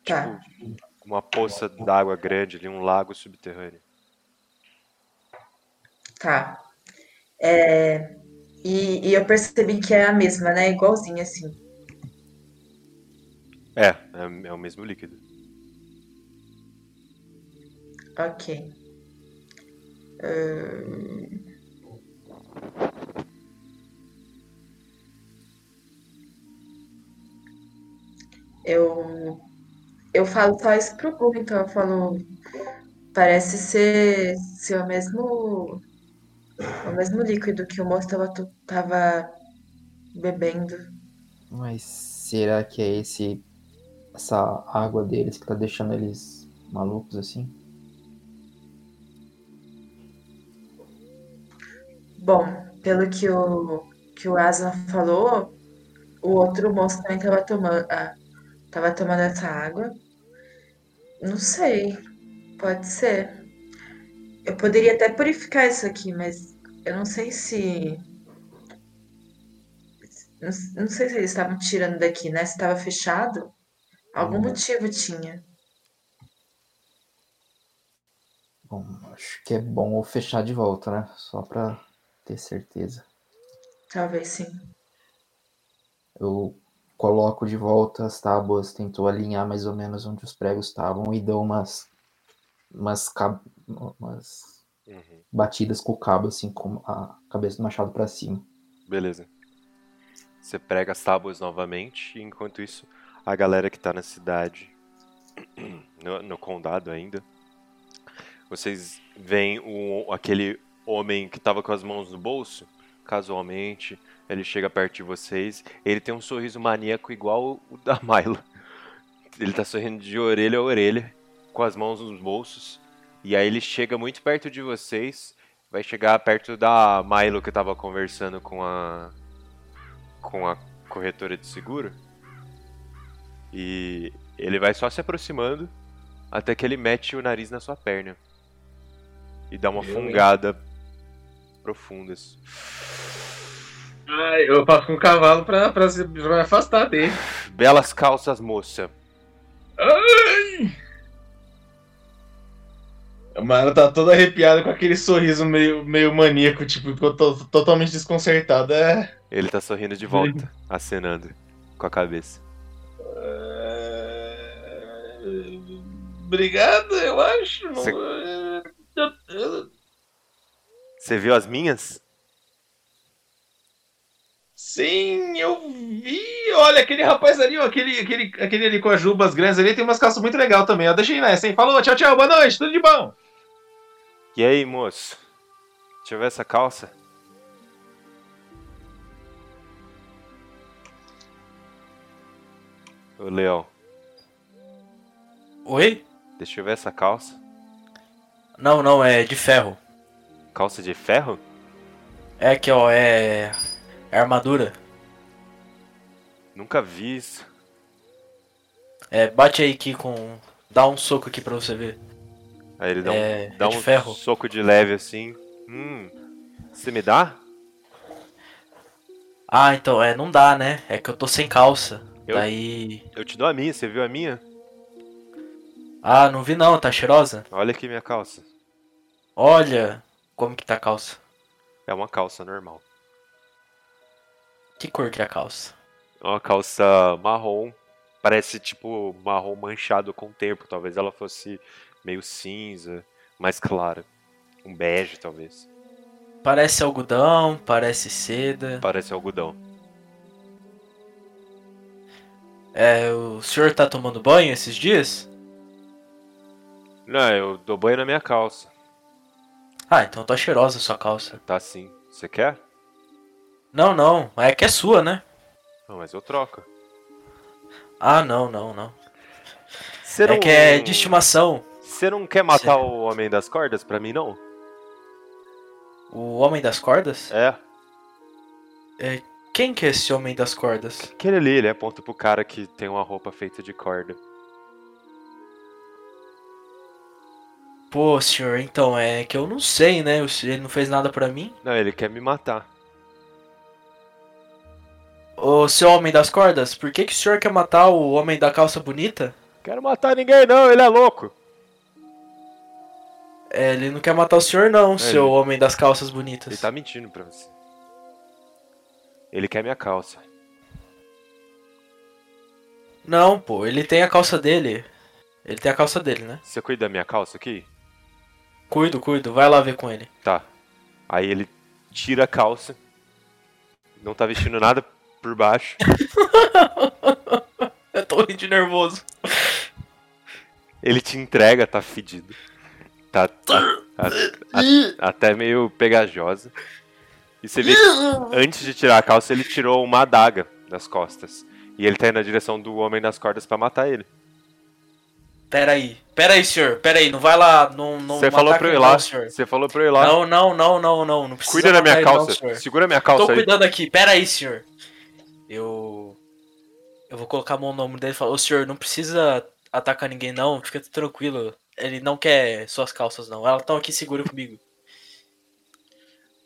Tá. Tipo, uma poça d'água grande ali, um lago subterrâneo. Tá. É, E, e eu percebi que é a mesma, né? Igualzinha, assim. É, é, é o mesmo líquido. Ok. Eu, eu falo só isso pro Google, então eu falo. Parece ser, ser o mesmo. O mesmo líquido que o moço tava, tava bebendo. Mas será que é esse essa água deles que tá deixando eles malucos assim? Bom, pelo que o, que o Aslan falou, o outro moço também tava tomando, ah, tava tomando essa água. Não sei, pode ser. Eu poderia até purificar isso aqui, mas eu não sei se. Não, não sei se eles estavam tirando daqui, né? Se estava fechado. Algum motivo tinha. Bom, acho que é bom eu fechar de volta, né? Só pra ter certeza. Talvez sim. Eu coloco de volta as tábuas, tento alinhar mais ou menos onde os pregos estavam e dou umas umas, cab- umas Uhum. batidas com o cabo assim com a cabeça do machado pra cima. Beleza. Você prega as tábuas novamente, e enquanto isso, a galera que tá na cidade, no, no condado ainda, vocês veem o, aquele homem que tava com as mãos no bolso, casualmente, ele chega perto de vocês, ele tem um sorriso maníaco igual o da Milo. Ele tá sorrindo de orelha a orelha, com as mãos nos bolsos, e aí ele chega muito perto de vocês, vai chegar perto da Milo que tava conversando com a com a corretora de seguro. E ele vai só se aproximando até que ele mete o nariz na sua perna. E dá uma fungada profunda. Ai, eu passo com o cavalo pra, pra, se- pra me afastar dele. Belas calças, moça. Ai! O mano tá todo arrepiado com aquele sorriso meio, meio maníaco, tipo, que eu tô totalmente desconcertado. É. Ele tá sorrindo de volta, acenando com a cabeça. É, Obrigado, eu acho. Você- Você viu as minhas? Sim, eu vi. Olha, aquele rapaz ali, aquele, aquele, aquele ali com as jubas grandes ali, tem umas calças muito legais também. eu ir nessa, hein? Falou, tchau, tchau, boa noite, tudo de bom. E aí, moço? Deixa eu ver essa calça. Ô, Leão, Oi? deixa eu ver essa calça. Não, não, é de ferro. Calça de ferro? É aqui, ó, é. É armadura. Nunca vi isso. É, bate aí aqui com. Dá um soco aqui pra você ver. Aí ele dá É, um, dá é de um ferro. soco de leve assim. Hum. Você me dá? Ah, então, é, não dá, né? É que eu tô sem calça. Eu- Daí. Eu te dou a minha, você viu a minha? Ah, não vi não, tá cheirosa? Olha aqui minha calça. Olha como que tá a calça. É uma calça normal. Que cor que é a calça? É uma calça marrom. Parece tipo marrom manchado com o tempo. Talvez ela fosse meio cinza, mais clara. Um bege, talvez. Parece algodão, parece seda. Parece algodão. É, o senhor tá tomando banho esses dias? Não, eu dou banho na minha calça. Ah, então tá cheirosa a sua calça. Tá sim. Você quer? Não, não, é que é sua, né? Não, mas eu troco. Ah, não, não, não. Você É que é de estimação. Você não quer matar Cê- o homem das cordas pra mim, não? O homem das cordas? É. Quem que é esse homem das cordas? Aquele ali, ele aponta pro cara que tem uma roupa feita de corda. Pô, senhor, então é que eu não sei, né? Ele não fez nada pra mim. Não, ele quer me matar. Ô, seu homem das cordas, por que, que o senhor quer matar o homem da calça bonita? Quero matar ninguém, não, ele é louco. É, ele não quer matar o senhor, não, seu homem das calças bonitas. Ele tá mentindo pra você. Ele quer minha calça. Não, pô, ele tem a calça dele. Ele tem a calça dele, né? Você cuida da minha calça aqui? Cuido, cuido, vai lá ver com ele. Tá. Aí ele tira a calça. Não tá vestindo nada por baixo. Eu tô rindo de nervoso. Ele te entrega, tá fedido. Tá, tá- a- a- até meio pegajosa. E você vê que antes de tirar a calça, ele tirou uma adaga das costas. E ele tá indo na direção do homem das cordas pra matar ele. Pera aí, pera aí, senhor, pera aí, não vai lá, não, não Você falou pra eu ir não, lá. senhor. Você falou pra eu ir lá. Não, não, não, não, não, não precisa Cuida da minha não, calça. senhor. Segura minha Tô calça aí. cuidando aqui, pera aí, senhor. Eu. Eu vou colocar a mão no ombro dele e falar: Ô senhor, não precisa atacar ninguém, não, fica tranquilo. Ele não quer suas calças, não. Elas estão aqui segura comigo.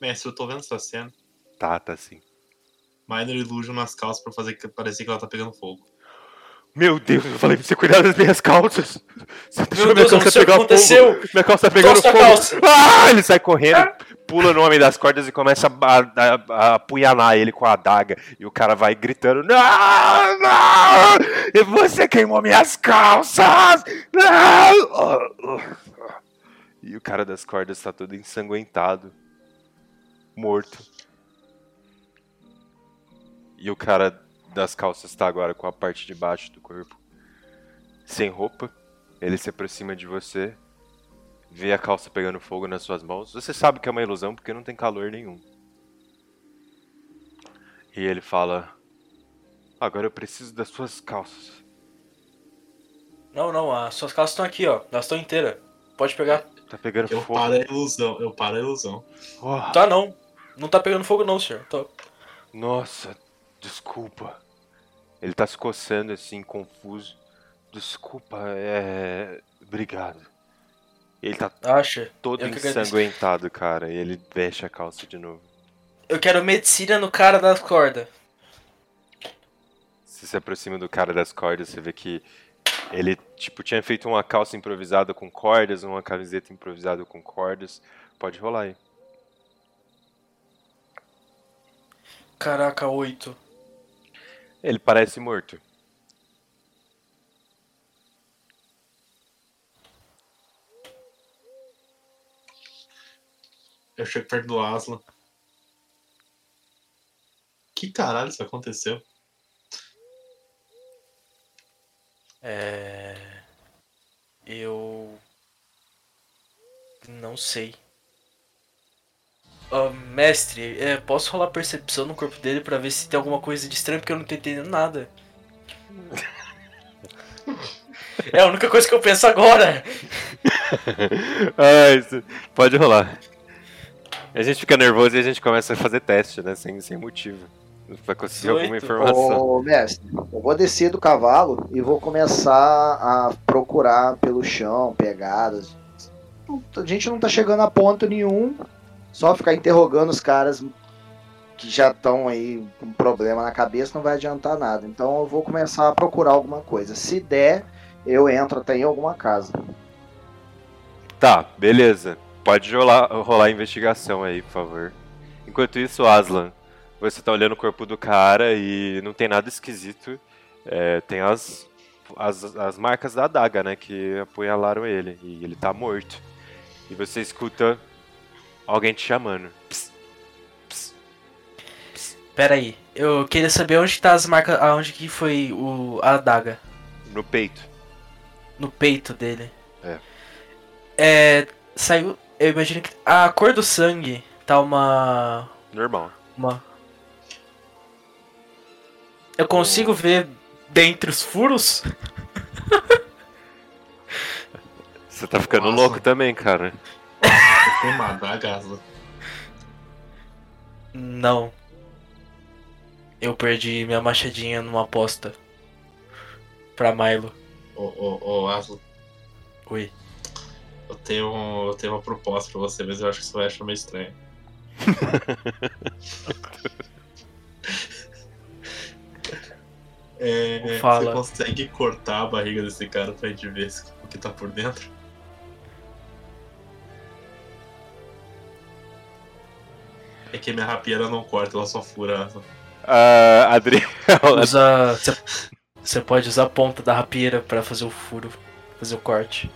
Mestre, eu tô vendo essa cena. Tá, tá sim. Minor Illusion nas calças pra fazer que parecer que ela tá pegando fogo. Meu Deus, eu falei pra você cuidar das minhas calças. Você Meu minha Deus, não calça sei o que pegar aconteceu. fogo. Minha calça tá pegando Tosta fogo. calça. Ah, ele sai correndo, pula no homem das cordas e começa a, a, a apunhalar ele com a adaga. E o cara vai gritando: Não, não! E você queimou minhas calças! Não! E o cara das cordas tá todo ensanguentado, morto. E o cara das calças tá agora com a parte de baixo do corpo sem roupa. Ele se aproxima de você, vê a calça pegando fogo nas suas mãos. Você sabe que é uma ilusão porque não tem calor nenhum. E ele fala: Agora eu preciso das suas calças. Não, não, as suas calças estão aqui, ó. Elas estão inteiras. Pode pegar. Tá pegando Eu fogo. paro a ilusão, eu paro a ilusão. Oh, Tá não. Não tá pegando fogo, não, senhor. Tô- Nossa, desculpa. Ele tá se coçando assim, confuso. Desculpa, é. Obrigado. Ele tá Acha? todo Eu ensanguentado, cara. E ele veste a calça de novo. Eu quero medicina no cara das cordas. Você se aproxima do cara das cordas, você vê que ele, tipo, tinha feito uma calça improvisada com cordas, uma camiseta improvisada com cordas. Pode rolar aí. Caraca, oito. Ele parece morto. Eu chego perto do Aslan. Que caralho isso aconteceu? É. Eu. Não sei. Mestre, é, posso rolar percepção no corpo dele pra ver se tem alguma coisa de estranho, porque eu não tô entendendo nada. É a única coisa que eu penso agora. ah, isso. Pode rolar. A gente fica nervoso e a gente começa a fazer teste, né? Sem, sem motivo. Pra conseguir alguma 18. informação. Ô, mestre, eu vou descer do cavalo e vou começar a procurar pelo chão, pegadas. A gente não tá chegando a ponto nenhum, só ficar interrogando os caras que já estão aí com problema na cabeça não vai adiantar nada. Então eu vou começar a procurar alguma coisa. Se der, eu entro até em alguma casa. Tá, beleza. Pode rolar, rolar a investigação aí, por favor. Enquanto isso, Aslan, você tá olhando o corpo do cara e não tem nada esquisito. É, tem as, as, as marcas da adaga, né? Que apunhalaram ele. E ele tá morto. E você escuta alguém te chamando. Pera aí, eu queria saber onde tá as marcas. Aonde que foi o, a adaga? no peito. No peito dele. É. É. Saiu. Eu imagino que. A cor do sangue tá uma. Normal. Uma. Eu consigo ver dentre os furos? Você tá ficando Nossa. louco também, cara. Tem uma adaga, Aslan. Não. Eu perdi minha machadinha numa aposta. Pra Milo. Ô, ô, ô, Aslan, Oi. eu tenho, eu tenho uma proposta pra você, mas eu acho que você vai achar meio estranho. É, Fala. Você consegue cortar a barriga desse cara pra gente ver o que tá por dentro? É que minha rapieira não corta, ela só fura. Aslan. Ah, Adriel. Usa. Você pode usar a ponta da rapieira pra fazer o furo. Fazer o corte.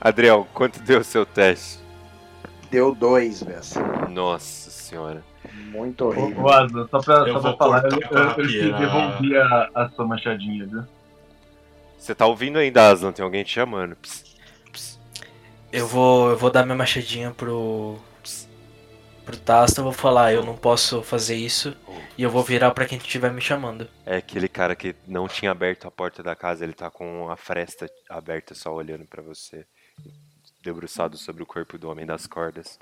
Adriel, quanto deu o seu teste? Deu dois, velho. Nossa senhora. Muito horrível. ô, Aslan, só pra, Eu só pra falar, eu, eu, a eu te devolvi a, a sua machadinha, viu? Você tá ouvindo ainda, Aslan? Tem alguém te chamando. Psst, psst. Eu vou, eu vou dar minha machadinha pro. Pro Tasta, eu vou falar, eu não posso fazer isso. E eu vou virar pra quem estiver me chamando. É aquele cara que não tinha aberto a porta da casa, ele tá com a fresta aberta só olhando pra você. Debruçado sobre o corpo do homem das cordas.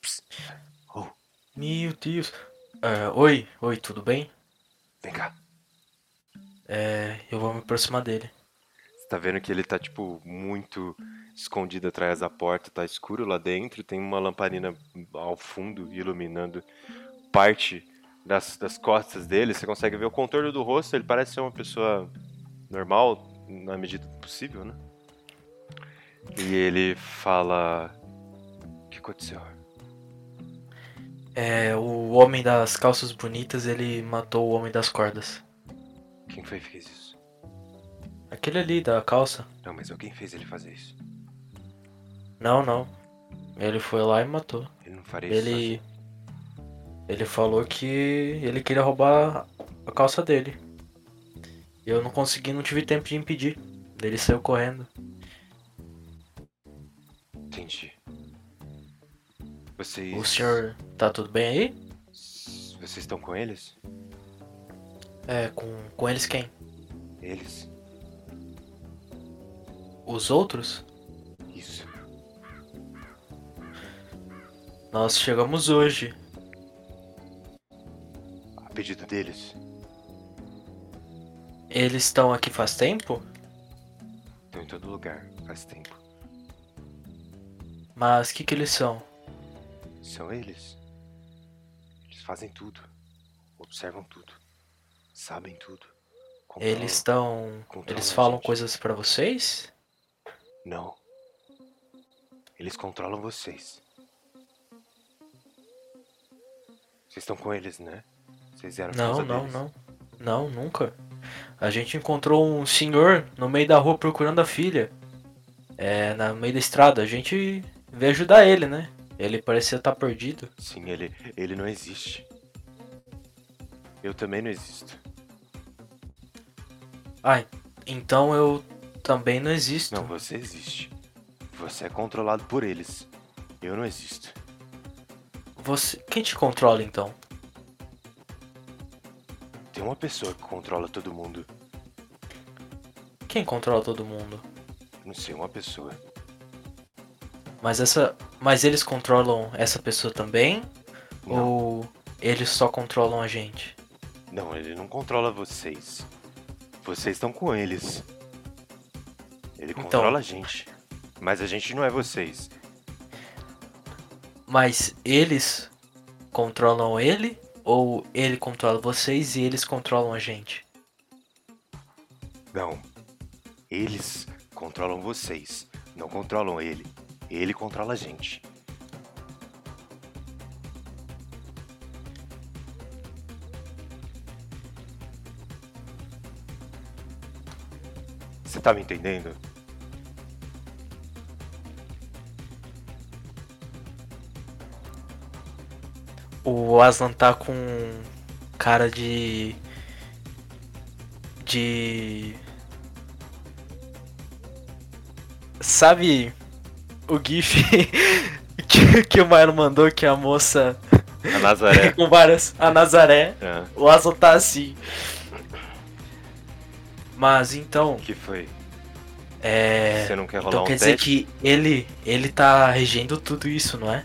Psst. Oh, Meu Deus. É, oi, oi, tudo bem? vem cá. É, eu vou me aproximar dele. Você tá vendo que ele tá, tipo, muito escondido atrás da porta, tá escuro lá dentro, tem uma lamparina ao fundo iluminando parte das, das costas dele. Você consegue ver o contorno do rosto, ele parece ser uma pessoa normal, na medida do possível, né? E ele fala. O que aconteceu? É, o homem das calças bonitas, ele matou o homem das cordas. Quem foi que fez isso? Aquele ali da calça? Não, mas alguém fez ele fazer isso. Não, não. Ele foi lá e matou. Ele não faria isso. Ele. Ele falou que ele queria roubar a calça dele. Eu não consegui, não tive tempo de impedir. Ele saiu correndo. Entendi. Vocês. O senhor tá tudo bem aí? Vocês estão com eles? É, com, com eles quem? Eles? Os outros? Isso. Nós chegamos hoje. A pedido deles. Eles estão aqui faz tempo? Estão em todo lugar, faz tempo. Mas o que que eles são? São eles. Eles fazem tudo. Observam tudo. Sabem tudo. controlam. Eles estão. Eles falam coisas pra vocês? Não. Eles controlam vocês. Vocês estão com eles, né? Vocês eram Não, não, deles. não. Não, nunca. A gente encontrou um senhor no meio da rua procurando a filha. É, no meio da estrada. A gente veio ajudar ele, né? Ele parecia estar perdido. Sim, ele, ele não existe. Eu também não existo. Ai, então eu também não existo. Não, você existe. Você é controlado por eles. Eu não existo. Você. Quem te controla então? Tem uma pessoa que controla todo mundo. Quem controla todo mundo? Não sei, uma pessoa. Mas essa. Mas eles controlam essa pessoa também? Não, Ou eles só controlam a gente? não, ele não controla vocês. Vocês estão com eles. Ele Então- controla a gente. Mas a gente não é vocês. Mas eles controlam ele? Ou ele controla vocês e eles controlam a gente? Não. Eles controlam vocês, não controlam ele. Ele controla a gente. Você tá me entendendo? O Aslan tá com cara de. De. Sabe o GIF que, que o Maio mandou que a moça A Nazaré. com várias. A Nazaré. É. O Aslan tá assim. Mas então. O que foi? É. Você não quer rolar Então um quer dizer teste? que ele. Ele tá regendo tudo isso, não é?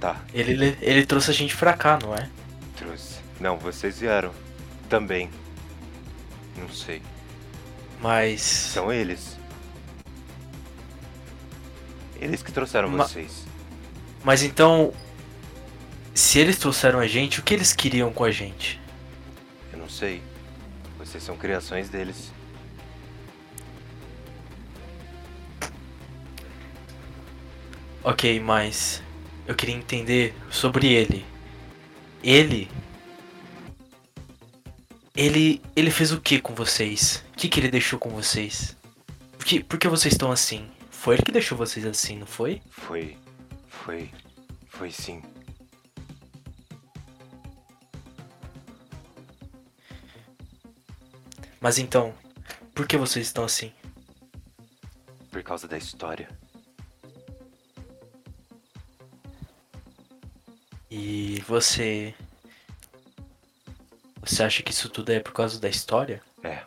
Tá, Ele, ele, ele trouxe a gente pra cá, não é? trouxe. Não, vocês vieram. Também. Não sei. Mas. São eles. Eles que trouxeram Ma- vocês. Mas então. Se eles trouxeram a gente, o que eles queriam com a gente? Eu não sei. Vocês são criações deles. Ok, mas. Eu queria entender sobre ele. Ele. Ele. Ele fez o que com vocês? O que, que ele deixou com vocês? Por que, por que vocês estão assim? Foi ele que deixou vocês assim, não foi? Foi. Foi. Foi sim. Mas então, por que vocês estão assim? Por causa da história. E você. Você acha que isso tudo é por causa da história? É.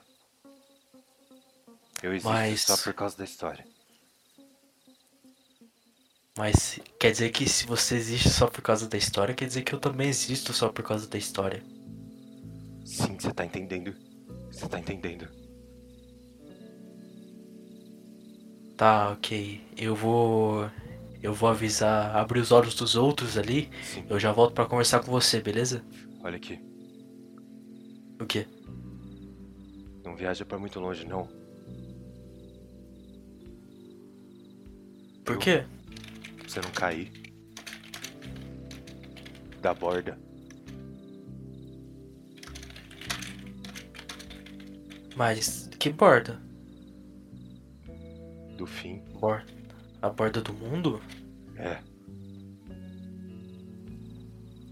Eu existo Mas- só por causa da história. Mas quer dizer que se você existe só por causa da história, quer dizer que eu também existo só por causa da história. Sim, você tá entendendo. Você tá entendendo. Tá, ok. Eu vou. Eu vou avisar, abrir os olhos dos outros ali. Sim. Eu já volto pra conversar com você, beleza? Olha aqui. O quê? Não viaja pra muito longe, não. Por Eu- quê? Pra você não cair. Da borda. Mas que borda? Do fim. Borda. A borda do mundo? É.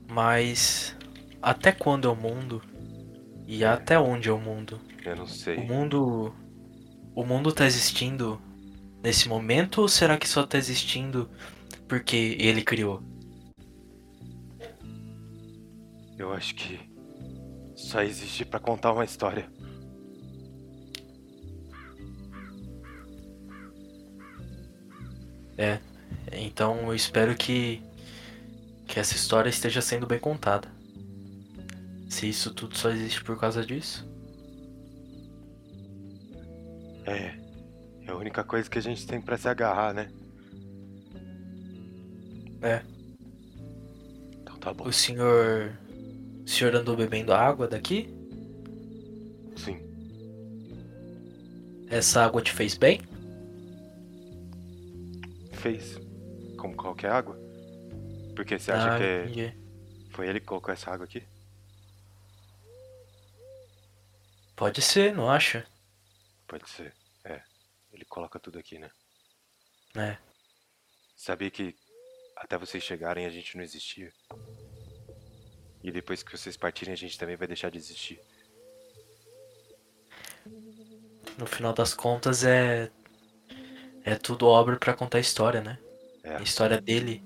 Mas até quando é o mundo? E até onde é o mundo? Eu não sei. O mundo. O mundo tá existindo nesse momento ou será que só tá existindo porque ele criou? Eu acho que só existe pra contar uma história. É. Então eu espero que. que essa história esteja sendo bem contada. Se isso tudo só existe por causa disso. É. É a única coisa que a gente tem pra se agarrar, né? É. Então tá bom. O senhor. O senhor andou bebendo água daqui? Sim. Essa água te fez bem? Fez. Como qualquer água. Porque você acha ah, que é- entendi. foi ele que colocou essa água aqui? Pode ser, não acha? Pode ser. É. Ele coloca tudo aqui, né? É. Sabia que até vocês chegarem a gente não existia. E depois que vocês partirem a gente também vai deixar de existir. No final das contas é. É tudo obra pra contar a história, né? É. A história dele.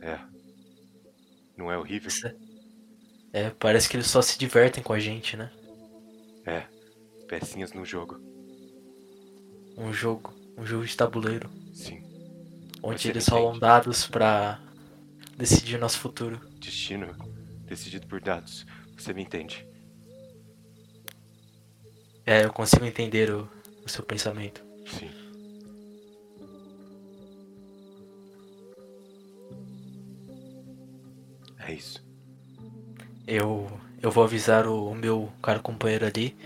É. Não é horrível? É, parece que eles só se divertem com a gente, né? É. Pecinhas no jogo. Um jogo. Um jogo de tabuleiro. Sim. Onde eles rolam dados pra decidir nosso futuro. Destino decidido por dados. Você me entende? É, eu consigo entender o, o seu pensamento. Sim. É isso. Eu, eu vou avisar o, o meu cara companheiro ali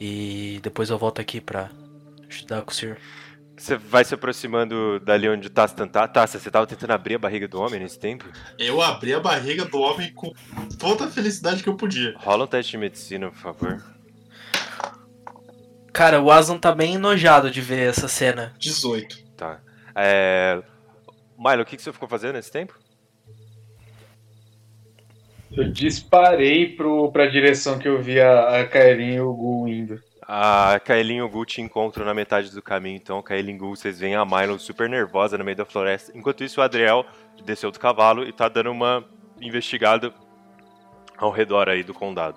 e depois eu volto aqui pra ajudar com o senhor. Você vai se aproximando dali onde o Tastan tá. Tassa, você tava tentando abrir a barriga do homem nesse tempo? Eu abri a barriga do homem com toda a felicidade que eu podia. Rola um teste de medicina, por favor. Cara, o Aslan tá bem enojado de ver essa cena. 18. Tá. É... Milo, o que, que você ficou fazendo nesse tempo? Eu disparei pro, pra direção que eu vi a, a Kaelin e o Gu indo. A Kaelin e o Gu te encontram na metade do caminho, então Kaelin e Gu, vocês veem a Milo super nervosa no meio da floresta. Enquanto isso, o Adriel desceu do cavalo e tá dando uma investigada ao redor aí do condado.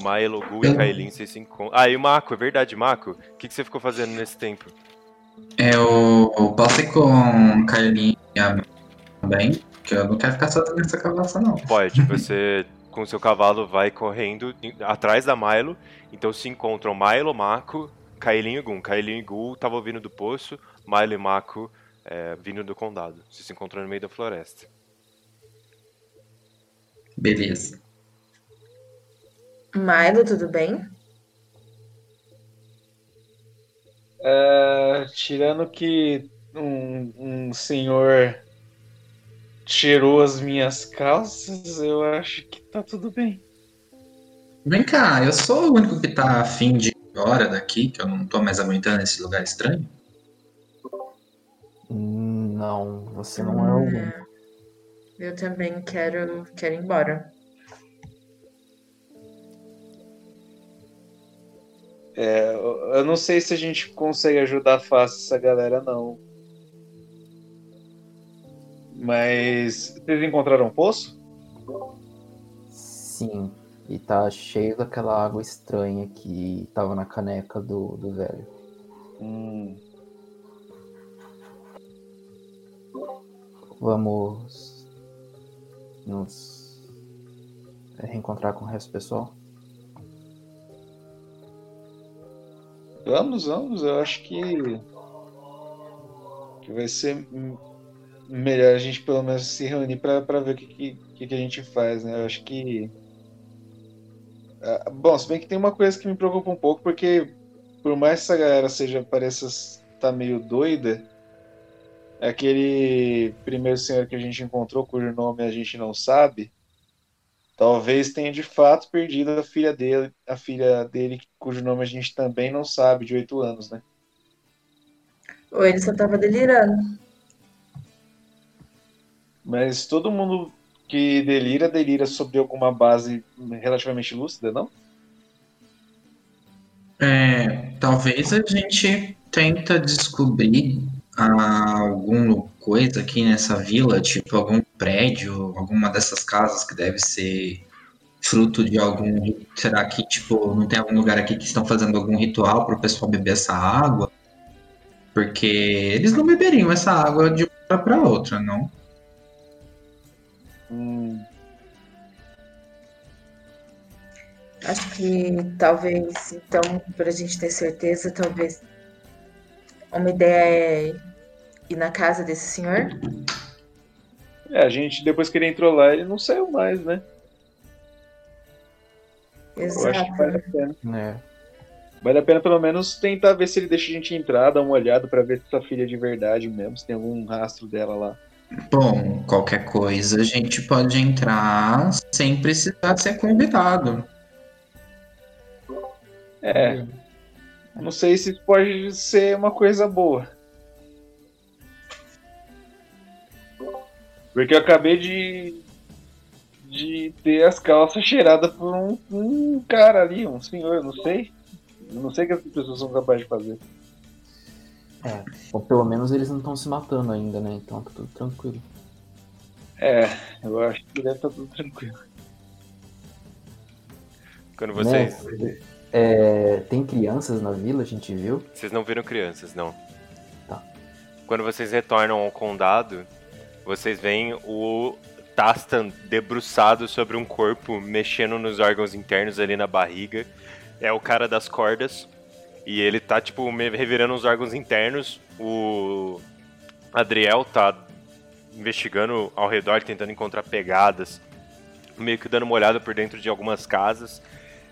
Milo, Gu e Kaelin, vocês se encontram. Ah, e o Mako, é verdade, Mako. O que, que você ficou fazendo nesse tempo? Eu, eu posso ir com Carlinha também, porque eu não quero ficar só nessa cavalaça, não. Pode, você com seu cavalo vai correndo atrás da Milo, então se encontram Milo, Mako, Kaelin e Gun. Kaelin e Gun estavam vindo do poço, Milo e Mako é, vindo do condado. Vocês se encontram no meio da floresta. Beleza. Milo, tudo bem? É, tirando que um, um senhor cheirou as minhas calças, eu acho que tá tudo bem. Vem cá, eu sou o único que tá afim de ir embora daqui, que eu não tô mais aguentando esse lugar estranho. Hum, Não, você não é o único. Eu também quero, quero ir embora. É, eu eu não sei se a gente consegue ajudar fácil essa galera, não. Mas vocês encontraram um poço? Sim, e tá cheio daquela água estranha que tava na caneca do, do velho. Hum, Vamos nos reencontrar com o resto do pessoal? vamos, vamos. Eu acho que que vai ser melhor a gente pelo menos se reunir pra ver o que, que, que a gente faz, né? Eu acho que Ah, bom, se bem que tem uma coisa que me preocupa um pouco, porque por mais que essa galera seja pareça estar meio doida, aquele primeiro senhor que a gente encontrou, cujo nome a gente não sabe, talvez tenha de fato perdido a filha dele, a filha dele, cujo nome a gente também não sabe, de oito anos, né? Ou ele só tava delirando. Mas todo mundo que delira, delira sobre alguma base relativamente lúcida, não? É, talvez a gente tenta descobrir alguma coisa aqui nessa vila, tipo algum prédio, alguma dessas casas que deve ser fruto de algum. Será que tipo não tem algum lugar aqui que estão fazendo algum ritual para o pessoal beber essa água? Porque eles não beberiam essa água de uma para outra, não? Hum, Acho que talvez, então, pra gente ter certeza, talvez uma ideia é ir na casa desse senhor. É, a gente, depois que ele entrou lá, ele não saiu mais, né? Eu acho que Exato. vale a pena. É, Vale a pena pelo menos tentar ver se ele deixa a gente entrar, dar uma olhada pra ver se essa filha é de verdade mesmo, se tem algum rastro dela lá. Bom, qualquer coisa a gente pode entrar sem precisar ser convidado. É. Não sei se pode ser uma coisa boa. Porque eu acabei de. de ter as calças cheiradas por um, um cara ali, um senhor, não sei. Eu não sei o que as pessoas são capazes de fazer. É. Bom, pelo menos eles não estão se matando ainda, né? Então tá tudo tranquilo. É, eu acho que deve estar tudo tranquilo. Quando vocês. Né? É, tem crianças na vila, a gente viu. Vocês não viram crianças, não. Tá. Quando vocês retornam ao condado, vocês veem o Tastan debruçado sobre um corpo, mexendo nos órgãos internos ali na barriga. É o cara das cordas. E ele tá, tipo, revirando os órgãos internos. O Adriel tá investigando ao redor, tentando encontrar pegadas. Meio que dando uma olhada por dentro de algumas casas.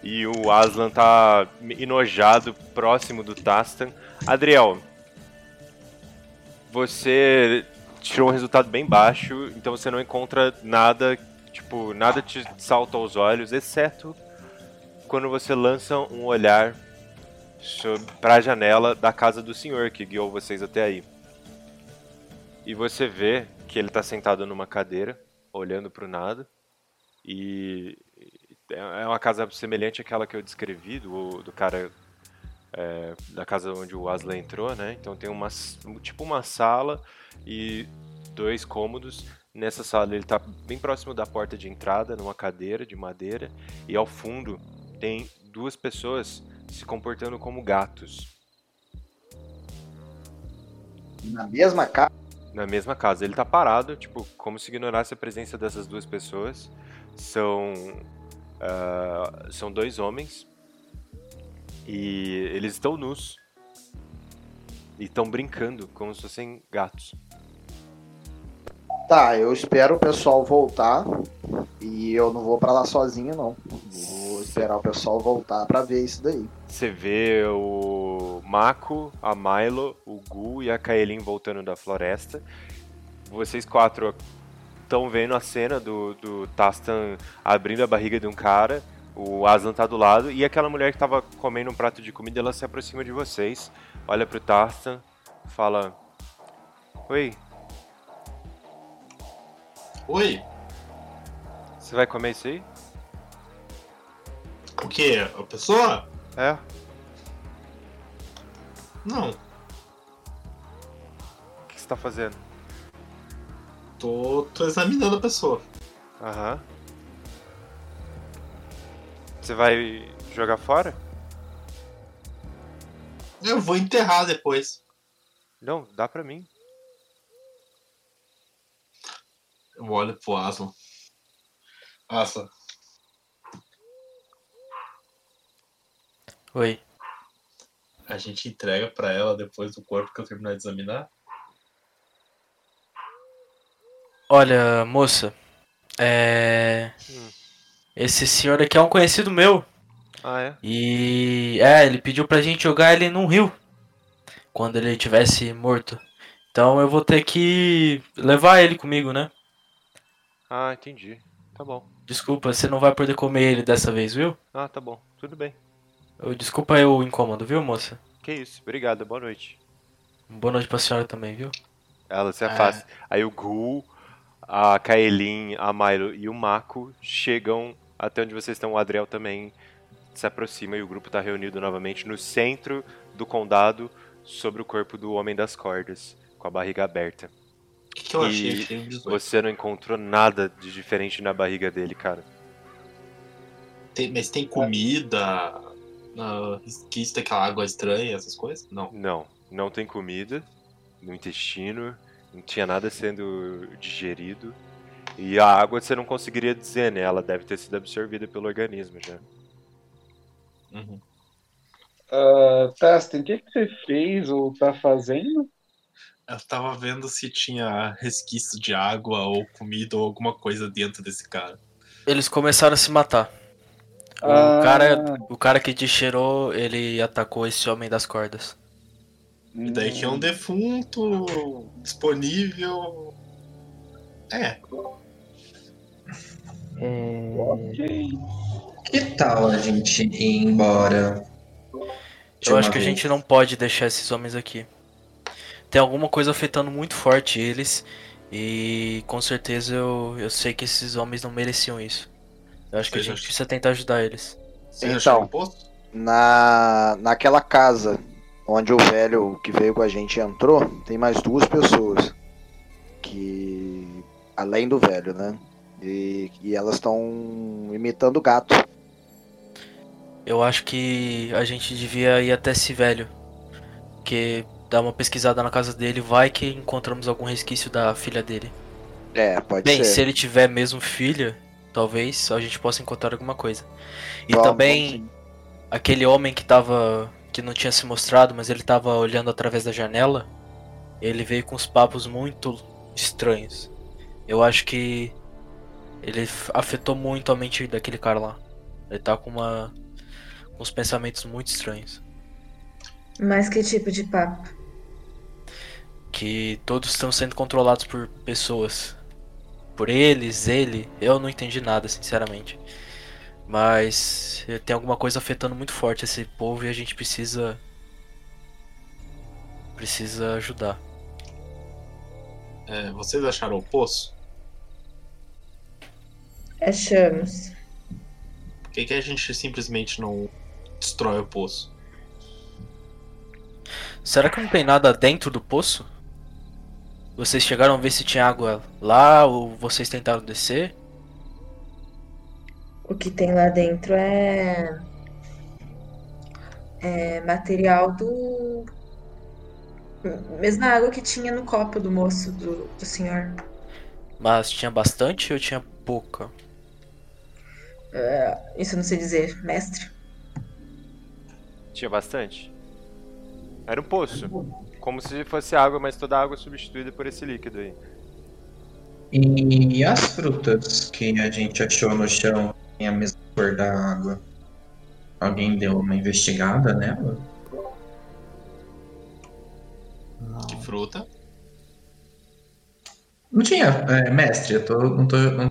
E o Aslan tá enojado, próximo do Tastan. Adriel, você tirou um resultado bem baixo, então você não encontra nada, tipo, nada te salta aos olhos, exceto quando você lança um olhar para a janela da casa do senhor que guiou vocês até aí. E você vê que ele está sentado numa cadeira, olhando para o nada. E é uma casa semelhante àquela que eu descrevi, do, do cara é, da casa onde o Aslan entrou, né? Então tem uma, tipo uma sala e dois cômodos. Nessa sala ele está bem próximo da porta de entrada, numa cadeira de madeira. E ao fundo tem duas pessoas se comportando como gatos. Na mesma casa? Na mesma casa. Ele tá parado, tipo, como se ignorasse a presença dessas duas pessoas. São. Uh, são dois homens. E eles estão nus. E estão brincando, como se fossem gatos. Tá, eu espero o pessoal voltar. E eu não vou para lá sozinho, não. Vou esperar o pessoal voltar para ver isso daí. Você vê o Mako, a Milo, o Gu e a Kaelin voltando da floresta. Vocês quatro estão vendo a cena do, do Tastan abrindo a barriga de um cara. O Aslan tá do lado. E aquela mulher que tava comendo um prato de comida, ela se aproxima de vocês. Olha pro Tastan, fala: Oi. Oi. Você vai comer isso aí? O que? A pessoa? É. Não. O que você tá fazendo? Tô, tô examinando a pessoa. Aham. Você vai jogar fora? Eu vou enterrar depois. Não, dá pra mim. Eu olho pro Aslan. Aslan. Oi. A gente entrega pra ela depois do corpo que eu terminar de examinar? Olha, moça. É. Hum. Esse senhor aqui é um conhecido meu. Ah, é? E. É, ele pediu pra gente jogar ele num rio. Quando ele tivesse morto. Então eu vou ter que levar ele comigo, né? Ah, entendi. Tá bom. Desculpa, você não vai poder comer ele dessa vez, viu? Ah, tá bom. Tudo bem. Eu- Desculpa aí o incômodo, viu, moça? Que isso. Obrigado. Boa noite. Boa noite pra senhora também, viu? Ela se É. afasta. Aí o Gu, a Kaelin, a Milo e o Mako chegam até onde vocês estão. O Adriel também se aproxima e o grupo tá reunido novamente no centro do condado sobre o corpo do Homem das Cordas, com a barriga aberta. O que, que eu E achei? Achei um 18. Você não encontrou nada de diferente na barriga dele, cara. Tem- mas tem comida, uh, resquício daquela água estranha, essas coisas? Não. Não, não tem comida no intestino, não tinha nada sendo digerido. E a água você não conseguiria dizer, né? Ela deve ter sido absorvida pelo organismo já. Uhum. Uh, Tastin, o que, que você fez ou tá fazendo? Eu tava vendo se tinha resquício de água ou comida ou alguma coisa dentro desse cara. Eles começaram a se matar. O, Ah. cara, o cara que te cheirou, ele atacou esse homem das cordas. E daí que é um defunto disponível. É, É, Ok. Que tal a gente ir embora? Eu acho que a vez? gente não pode deixar esses homens aqui. Tem alguma coisa afetando muito forte eles. E com certeza eu, eu sei que esses homens não mereciam isso. Eu acho que a Seja- gente precisa tentar ajudar eles. você Então. Na, naquela casa onde o velho que veio com a gente entrou, tem mais duas pessoas. Que. Além do velho, né? E, e elas estão imitando gato. Eu acho que a gente devia ir até esse velho. Que dar uma pesquisada na casa dele, vai que encontramos algum resquício da filha dele. É, pode Bem, ser. se ele tiver mesmo filha, talvez a gente possa encontrar alguma coisa. E Vamos, também aquele homem que tava. que não tinha se mostrado, mas ele tava olhando através da janela. Ele veio com uns papos muito estranhos. Eu acho que ele afetou muito a mente daquele cara lá. Ele tá com uma uns pensamentos muito estranhos. Mas que tipo de papo? Que todos estão sendo controlados por pessoas. Por eles, ele. Eu não entendi nada, sinceramente. Mas eh, tem alguma coisa afetando muito forte esse povo e a gente precisa. Precisa ajudar. É, vocês acharam o poço? Achamos. Por que, que a gente simplesmente não destrói o poço? Será que não tem nada dentro do poço? Vocês chegaram a ver se tinha água lá ou vocês tentaram descer? O que tem lá dentro é. É material do. Mesma água que tinha no copo do moço, do, do senhor. Mas tinha bastante ou tinha pouca? É, isso eu não sei dizer, mestre. Tinha bastante. Era um poço. Como se fosse água, mas toda a água substituída por esse líquido aí. E as frutas que a gente achou no chão tem a mesma cor da água? Alguém deu uma investigada nela? Não. Que fruta? Não tinha, é, mestre, eu tô, não tô, não,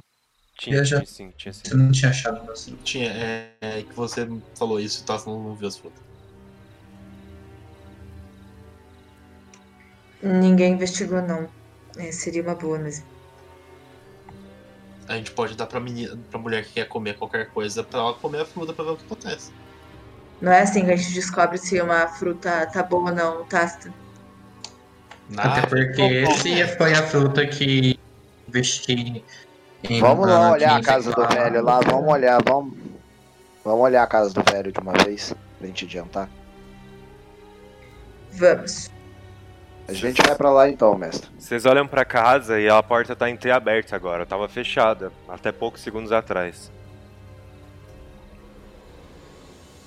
Tinha, já- tinha sim, tinha sim. eu não tinha achado assim. Tinha, é, é que você falou isso e tá, não, não viu as frutas. Ninguém investigou, não. É, seria uma boa mesmo. A gente pode dar pra, menina, pra mulher que quer comer qualquer coisa pra ela comer a fruta pra ver o que acontece. Não é assim que a gente descobre se uma fruta tá boa ou não, Tasta. Até porque esse foi a fruta que investi em Vamos lá olhar a 15 casa do velho lá, vamos olhar, vamos. Vamos olhar a casa do velho de uma vez, pra gente adiantar. Vamos. A gente vai pra lá então, mestre. Vocês olham pra casa e a porta tá entreaberta agora. Tava fechada até poucos segundos atrás.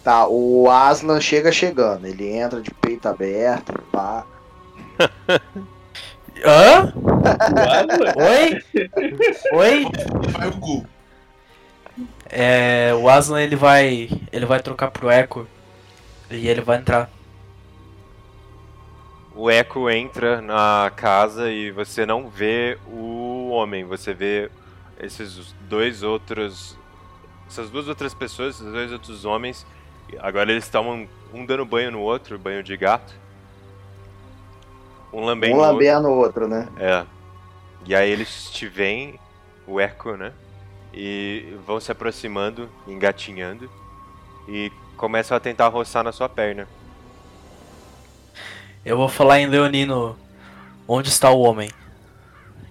Tá, o Aslan chega chegando, ele entra de peito aberto, pá. Hã? Oi? Oi? Vai o Gu. É, o Aslan ele vai. ele vai trocar pro Echo e ele vai entrar. O Echo entra na casa e você não vê o homem, você vê esses dois outros. Essas duas outras pessoas, esses dois outros homens. Agora eles estão um dando banho no outro, banho de gato. Um lambendo Um no outro. lambendo o outro, né? É. E aí eles te veem, o Echo, né? E vão se aproximando, engatinhando. E começam a tentar roçar na sua perna. Eu vou falar em Leonino. Onde está o homem?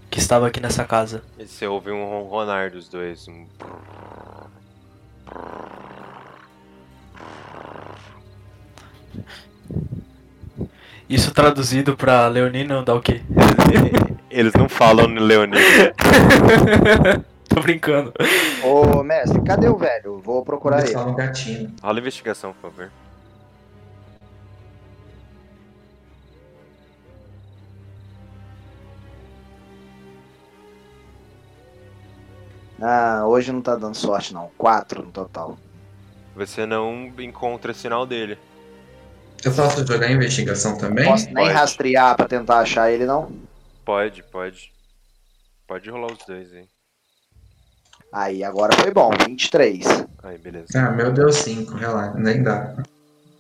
Que estava aqui nessa casa. E você ouve um ronronar dos dois. Um... Isso traduzido pra Leonino dá o quê? Eles não falam no Leonino. Tô brincando. Ô, mestre, cadê o velho? Vou procurar ele. Só no gatinho. Rola investigação, por favor. Ah, hoje não tá dando sorte não. Quatro no total. Você não encontra sinal dele. Eu posso jogar investigação também? Posso nem Pode. rastrear pra tentar achar ele não? Pode, pode. Pode rolar os dois aí. Aí, agora foi bom. 23. Aí, beleza. Ah, meu Deus, 5, relaxa, nem dá.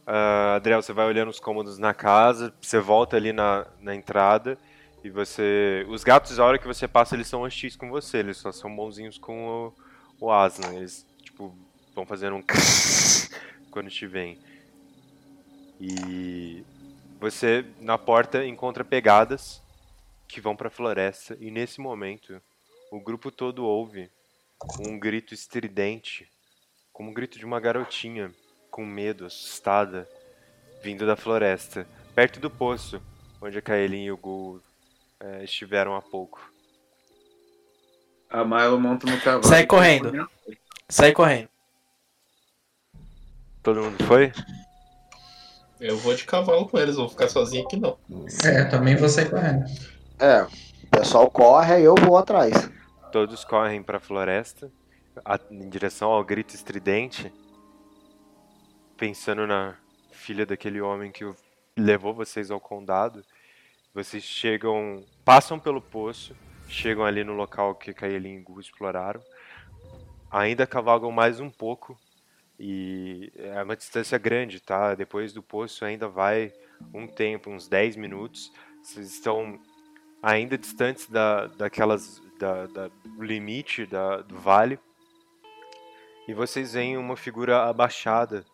Ah, Adriel, você vai olhando os cômodos na casa, você volta ali na, na entrada e você. Os gatos, a hora que você passa, eles são hostis com você, eles só são bonzinhos com o, o Aslan. Eles, tipo, vão fazendo um. quando te veem. E você, na porta, encontra pegadas que vão pra floresta e nesse momento o grupo todo ouve um grito estridente, como o grito de uma garotinha com medo, assustada, vindo da floresta, perto do poço, onde a Kaelin e o Gu eh, estiveram há pouco. A Milo monta no cavalo. Sai correndo. Sai correndo. Todo mundo foi? Eu vou de cavalo com eles, vou ficar sozinho aqui não. É, também vou sair correndo. É, o pessoal corre, aí eu vou atrás. Todos correm para a floresta, a- em direção ao grito estridente. pensando na filha daquele homem que o- levou vocês ao condado. Vocês chegam, passam pelo poço, chegam ali no local que Kaelin e Gu exploraram. Ainda cavalgam mais um pouco e é uma distância grande, tá? Depois do poço ainda vai um tempo, uns 10 minutos. Vocês estão ainda distantes da, daquelas da, da- limite da, do vale e vocês veem uma figura abaixada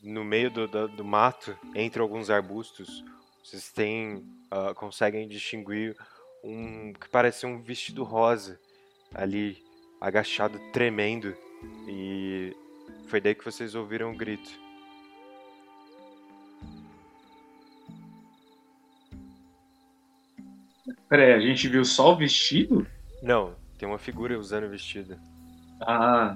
no meio do, do, do mato, entre alguns arbustos. Vocês têm, ah, conseguem distinguir um que parece um vestido rosa ali agachado, tremendo. E foi daí que vocês ouviram o grito. Peraí, a gente viu só o vestido? Não, tem uma figura usando o vestido. Ah.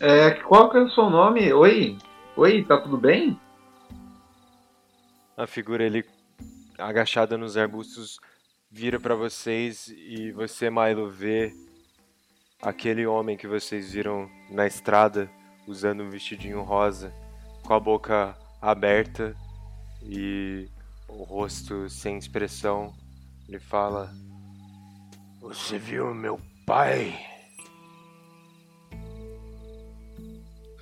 É, qual que é o seu nome? Oi? Oi, tá tudo bem? A figura ali agachada nos arbustos vira pra vocês e você, Milo, vê aquele homem que vocês viram na estrada usando um vestidinho rosa, com a boca aberta e o rosto sem expressão. Ele fala: Você viu meu pai?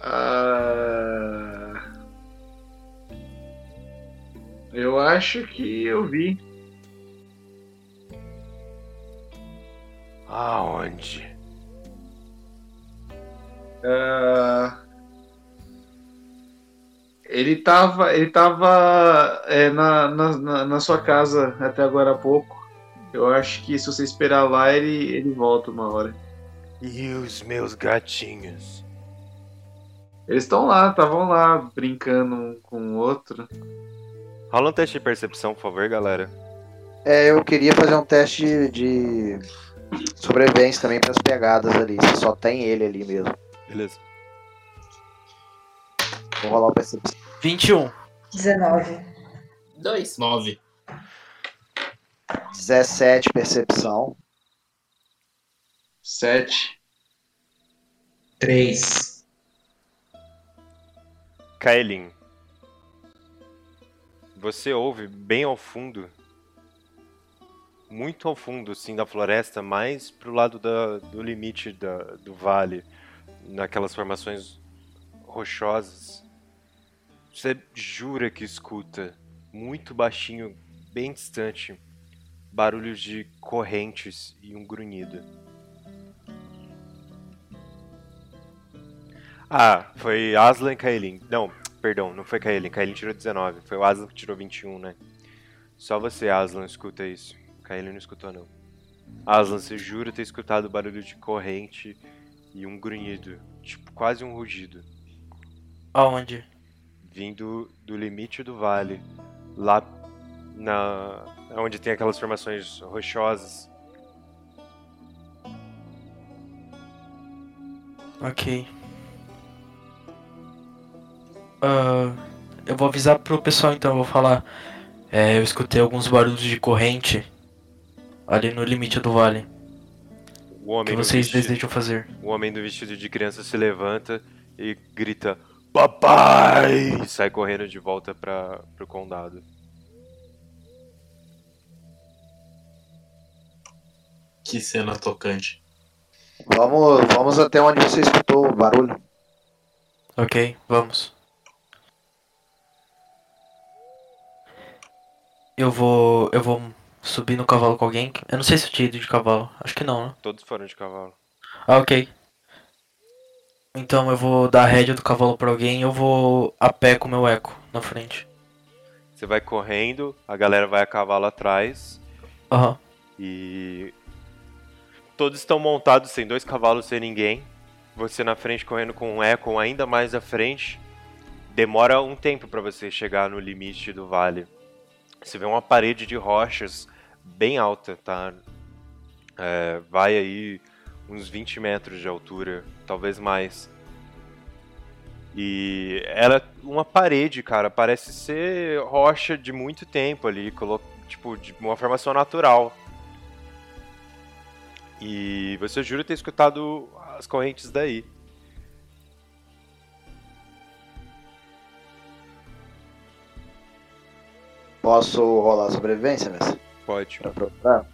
Ah, eu acho que eu vi. Aonde? Ah, ele tava, ele tava é, na, na, na- na sua casa até agora há pouco. Eu acho que se você esperar lá, ele, ele volta uma hora. E os meus gatinhos? Eles estão lá, estavam lá brincando um com o outro. Rola um teste de percepção, por favor, galera. É, eu queria fazer um teste de sobrevivência também para as pegadas ali. Se só tem ele ali mesmo. Beleza. Vou rolar o percepção. 21. 19. Dois. 9. 17 percepção. Sete. 3. Kaelin, você ouve bem ao fundo, muito ao fundo, sim, da floresta, mais pro lado da- do limite da- do vale, naquelas formações rochosas. Você jura que escuta, muito baixinho, bem distante, barulhos de correntes e um grunhido. Ah, foi Aslan e Kaelin. Não, perdão, não foi Kaelin. Kaelin tirou 19. Foi o Aslan que tirou 21, né? Só você, Aslan, escuta isso. Kaelin não escutou, não. Aslan, você jura ter escutado barulho de corrente e um grunhido. Tipo, quase um rugido. Aonde? Vindo do limite do vale. Lá na... Onde tem aquelas formações rochosas. Ok. Ah, eu vou avisar pro pessoal então, eu vou falar. É, eu escutei alguns barulhos de corrente ali no limite do vale. O homem que vocês vestido- desejam fazer? O homem do vestido de criança se levanta e grita: Papai! E sai correndo de volta para pro condado. Que cena tocante. Vamos, vamos até onde você escutou o barulho. Ok, vamos. Eu vou. Eu vou subir no cavalo com alguém. Eu não sei se eu tinha ido de cavalo. Acho que não, né? Todos foram de cavalo. Ah, ok. Então eu vou dar a rédea do cavalo pra alguém e eu vou a pé com o meu eco na frente. Você vai correndo, a galera vai a cavalo atrás Aham. e. Todos estão montados sem dois cavalos, sem ninguém. Você na frente correndo com um eco ainda mais à frente. Demora um tempo para você chegar no limite do vale. Você vê uma parede de rochas bem alta, tá? É, vai aí uns 20 metros de altura, talvez mais. E ela é uma parede, cara, parece ser rocha de muito tempo ali, tipo, de uma formação natural. E você jura ter escutado as correntes daí. Posso rolar a sobrevivência, mestre? Pode. Pra procurar?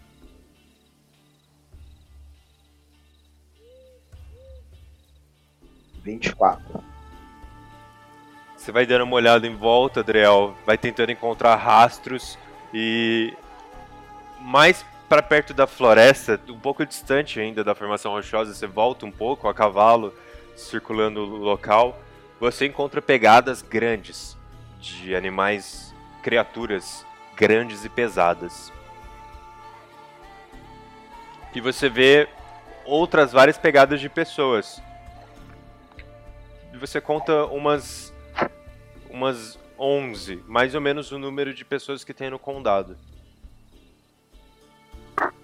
Vinte e quatro. Você vai dando uma olhada em volta, Adriel, vai tentando encontrar rastros e mais para perto da floresta, um pouco distante ainda da formação rochosa, você volta um pouco a cavalo, circulando o local, você encontra pegadas grandes de animais, criaturas grandes e pesadas. E você vê outras várias pegadas de pessoas. E você conta umas umas 11, mais ou menos o número de pessoas que tem no condado.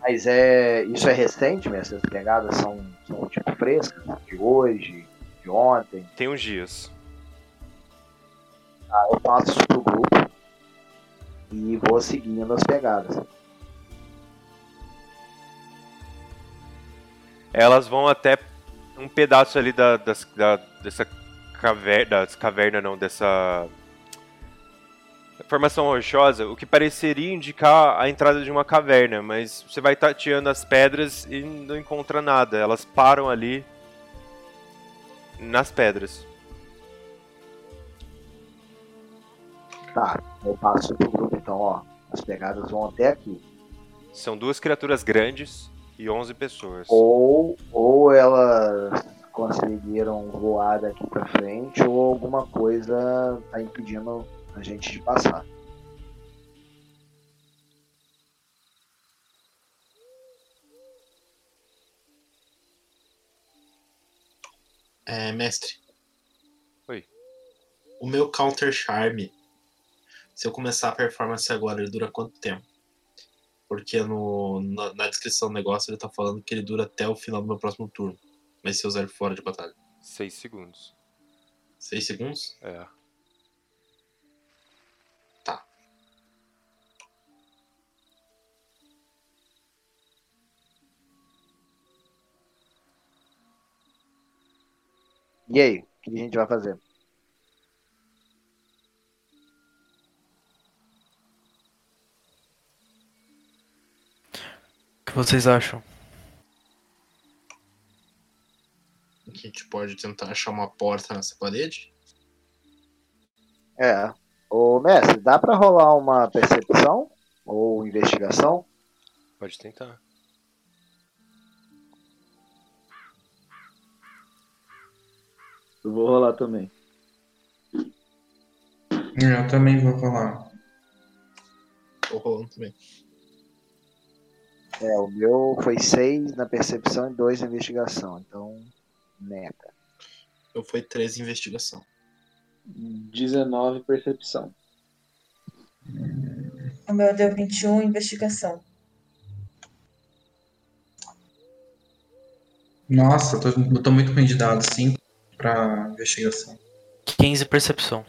Mas é. Isso é recente, mestre? Essas pegadas são, são tipo frescas? De hoje, de ontem? Tem uns dias. Tá, eu passo isso pro grupo e vou seguindo as pegadas. Elas vão até um pedaço ali da, das, da, dessa caverna, das caverna não, dessa formação rochosa, o que pareceria indicar a entrada de uma caverna, mas você vai tateando as pedras e não encontra nada. Elas param ali nas pedras. Tá, eu passo pro então, ó. As pegadas vão até aqui. São duas criaturas grandes e 11 pessoas. Ou, ou elas conseguiram voar daqui pra frente, ou alguma coisa tá impedindo a gente de passar. É, mestre. Oi. O meu counter charme, se eu começar a performance agora, ele dura quanto tempo? Porque no, na, na descrição do negócio ele tá falando que ele dura até o final do meu próximo turno. Mas se eu usar ele fora de batalha. 6 segundos. 6 segundos? É. E aí, o que a gente vai fazer? Que vocês acham? A gente pode tentar achar uma porta nessa parede? É. Ô, mestre, dá pra rolar uma percepção ou investigação? Pode tentar. Eu vou rolar também. Eu também vou rolar. Tô rolando também. É, o meu foi 6 na percepção e 2 na investigação. Então, neta. Eu fui 13 em investigação. 19 percepção. O meu deu 21 investigação. Nossa, eu tô, eu tô muito bem de dados, sim, pra investigação. 15 percepção.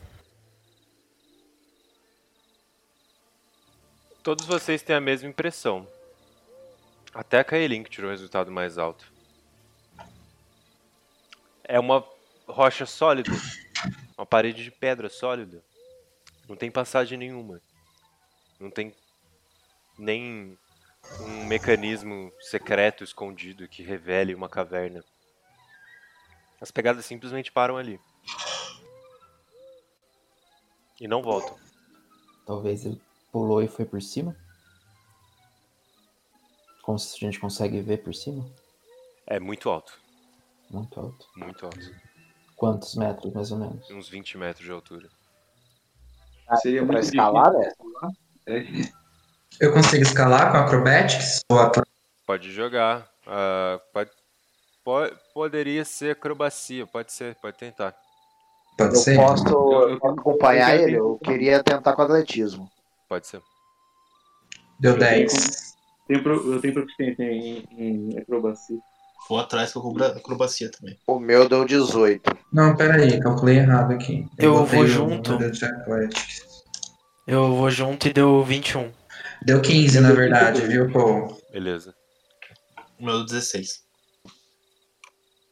Todos vocês têm a mesma impressão. Até a Kaelin que tirou o resultado mais alto. É uma rocha sólida. Uma parede de pedra sólida. Não tem passagem nenhuma. Não tem nem um mecanismo secreto escondido que revele uma caverna. As pegadas simplesmente param ali. E não voltam. Talvez ele pulou e foi por cima? Como se a gente consegue ver por cima? É muito alto. Muito alto. Muito alto. Quantos metros, mais ou menos? Uns 20 metros de altura. Seria Pra muito escalar, né? difícil. É. Eu consigo escalar com acrobatics? Pode jogar. ah, pode, po- poderia ser acrobacia, pode ser, pode tentar. Pode Eu ser? posso, Eu- eu- posso acompanhar eu quero ele? Eu queria tentar com atletismo. Pode ser. Deu Eu tenho 10. Tenho pro- Eu tenho proficiência em, em acrobacia. Vou atrás com acroba- acrobacia também. O meu deu 18. Não, peraí, calculei errado aqui. Eu botei vou junto. Eu vou junto e deu 21. Deu 15, na verdade, viu, pô? Beleza. O meu 16.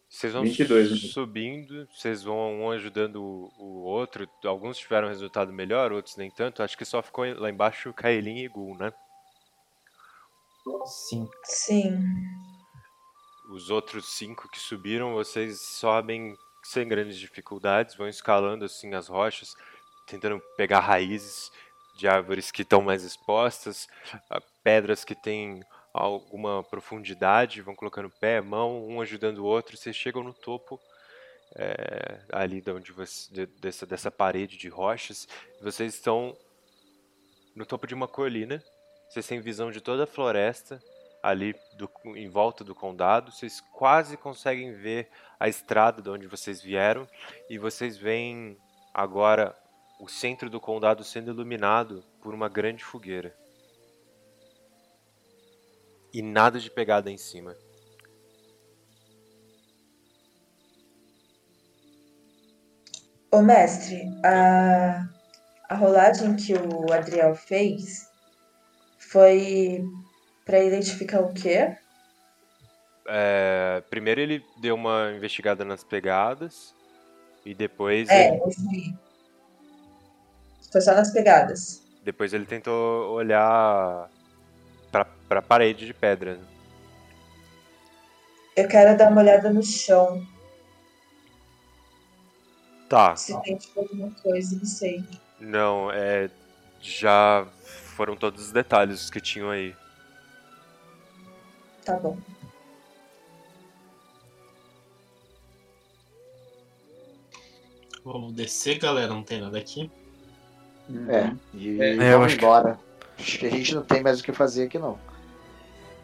Vocês vão 22 né? subindo, vocês vão um ajudando o, o outro. Alguns tiveram resultado melhor, outros nem tanto. Acho que só ficou lá embaixo Kaelin e Gul, né? Sim. Sim. Os outros cinco que subiram, vocês sobem sem grandes dificuldades, vão escalando assim as rochas, tentando pegar raízes de árvores que estão mais expostas, ah, pedras que têm alguma profundidade, vão colocando pé, mão, um ajudando o outro. Vocês chegam no topo é, ali de onde você, de- dessa, dessa parede de rochas. Vocês estão no topo de uma colina. Vocês têm visão de toda a floresta ali do- em volta do condado. Vocês quase conseguem ver a estrada de onde vocês vieram e vocês veem agora o centro do condado sendo iluminado por uma grande fogueira. E nada de pegada em cima. Ô mestre, a, a rolagem que o Adriel fez foi pra identificar o quê? É, primeiro ele deu uma investigada nas pegadas e depois É, ele, aí. Foi só nas pegadas. depois ele tentou olhar pra, pra parede de pedra. Eu quero dar uma olhada no chão, Tá, se tem tipo alguma coisa, não sei. não, é, já foram todos os detalhes que tinham aí. Tá bom. Vamos descer, galera. Não tem nada aqui. É, e É, eu vamos acho que- embora. Acho que a gente não tem mais o que fazer aqui, não.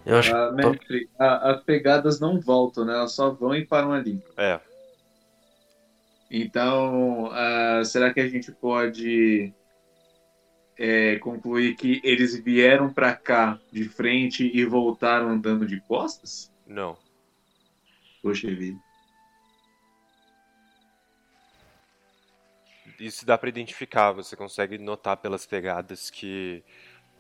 Eu acho Ah, tô- mestre, a- as pegadas não voltam, né? Elas só vão e param ali. É, Então, ah, será que a gente pode é, concluir que eles vieram pra cá de frente e voltaram andando de costas? não. Poxa vida. Isso dá pra identificar, você consegue notar pelas pegadas que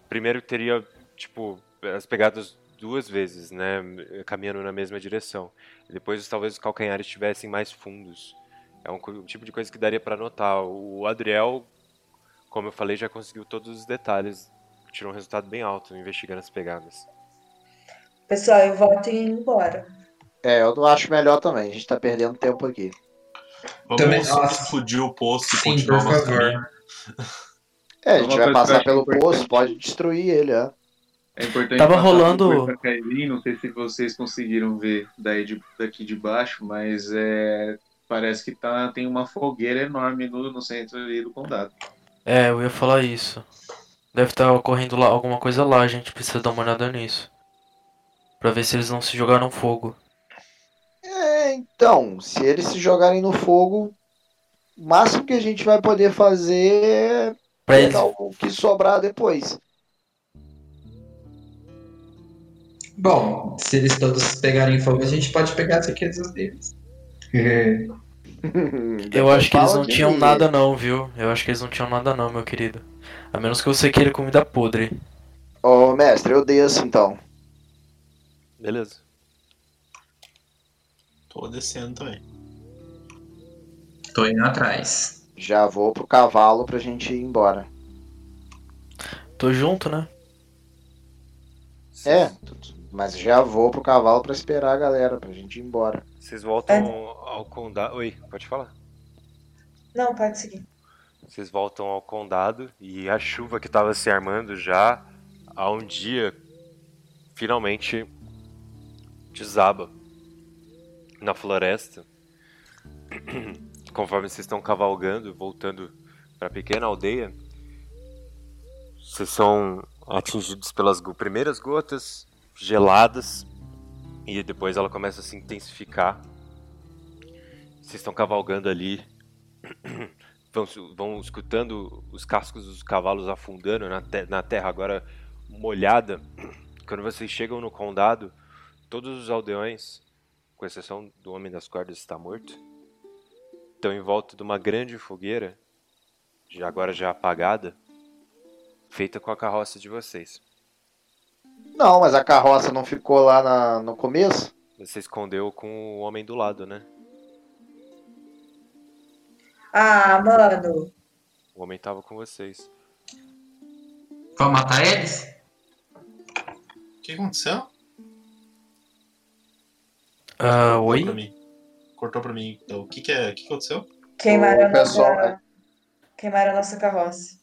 primeiro teria, tipo, as pegadas duas vezes, né, caminhando na mesma direção. Depois talvez os calcanhares estivessem mais fundos. É um, um tipo de coisa que daria pra notar. O Adriel, como eu falei, já conseguiu todos os detalhes, tirou um resultado bem alto investigando as pegadas. Pessoal, eu voto em ir embora. É, eu não acho melhor também. A gente tá perdendo tempo aqui. Vamos Também- explodir o poço e Sim, continuar por favor. É, a Uma gente coisa vai passar acho pelo importante- poço, pode destruir ele, é. É importante Tava rolando- Kailin, não sei se vocês conseguiram ver daí de, daqui de baixo, mas é, parece que tá, tem uma fogueira enorme no, no centro ali do condado. É, eu ia falar isso. Deve estar ocorrendo lá alguma coisa lá, a gente precisa dar uma olhada nisso. Pra ver se eles não se jogaram fogo. É, então, se eles se jogarem no fogo, o máximo que a gente vai poder fazer é Pra eles. pegar o que sobrar depois. Bom, se eles todos pegarem fogo, a gente pode pegar as riquezas deles. Eu acho que eles não tinham nada não, viu? Eu acho que eles não tinham nada não, meu querido. A menos que você queira comida podre. Ô, mestre, eu desço então. Beleza. Tô descendo também. Tô indo atrás. Já vou pro cavalo pra gente ir embora. Tô junto, né? É, mas já vou pro cavalo pra esperar a galera, pra gente ir embora. Vocês voltam ao condado. Oi, pode falar. Não, pode seguir. Vocês voltam ao condado e a chuva que estava se armando já há um dia finalmente desaba na floresta. Conforme vocês estão cavalgando, voltando para a pequena aldeia, vocês são atingidos pelas primeiras gotas geladas e depois ela começa a se intensificar. Vocês estão cavalgando ali vão, vão escutando os cascos dos cavalos afundando na, te- na terra agora molhada. Quando vocês chegam no condado, todos os aldeões, com exceção do Homem das Cordas está morto, estão em volta de uma grande fogueira, já agora já apagada, feita com a carroça de vocês. Não, mas a carroça não ficou lá na- no começo? Você escondeu com o homem do lado, né? Ah, mano. O homem tava com vocês. Vamos matar eles? O que aconteceu? Ah, Cortou oi? Pra mim. Cortou pra mim. Então, o que que, é, o que que aconteceu? Queimaram a O pessoal- nossa... Queimaram a nossa carroça.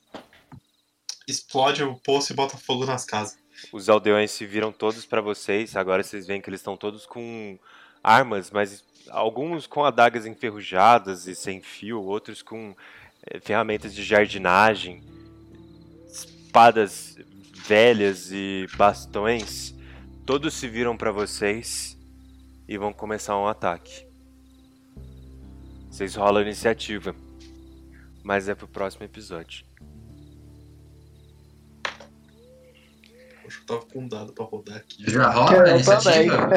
Explode o poço e bota fogo nas casas. Os aldeões se viram todos pra vocês. Agora vocês veem que eles estão todos com armas, mas alguns com adagas enferrujadas e sem fio, outros com eh, ferramentas de jardinagem, espadas velhas e bastões. Todos se viram pra vocês e vão começar um ataque. Vocês rolam a iniciativa, mas é pro próximo episódio. Poxa, eu tava com um dado pra rodar aqui. Já rola Eu a iniciativa?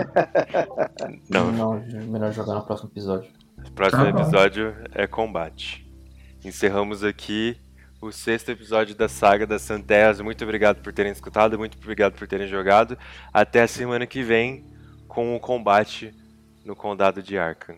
Não, Não, melhor jogar no próximo episódio. Próximo Tá episódio é combate. Encerramos aqui o sexto episódio da saga das Santerras. Muito obrigado por terem escutado, muito obrigado por terem jogado. Até a semana que vem com o combate no Condado de Arkham.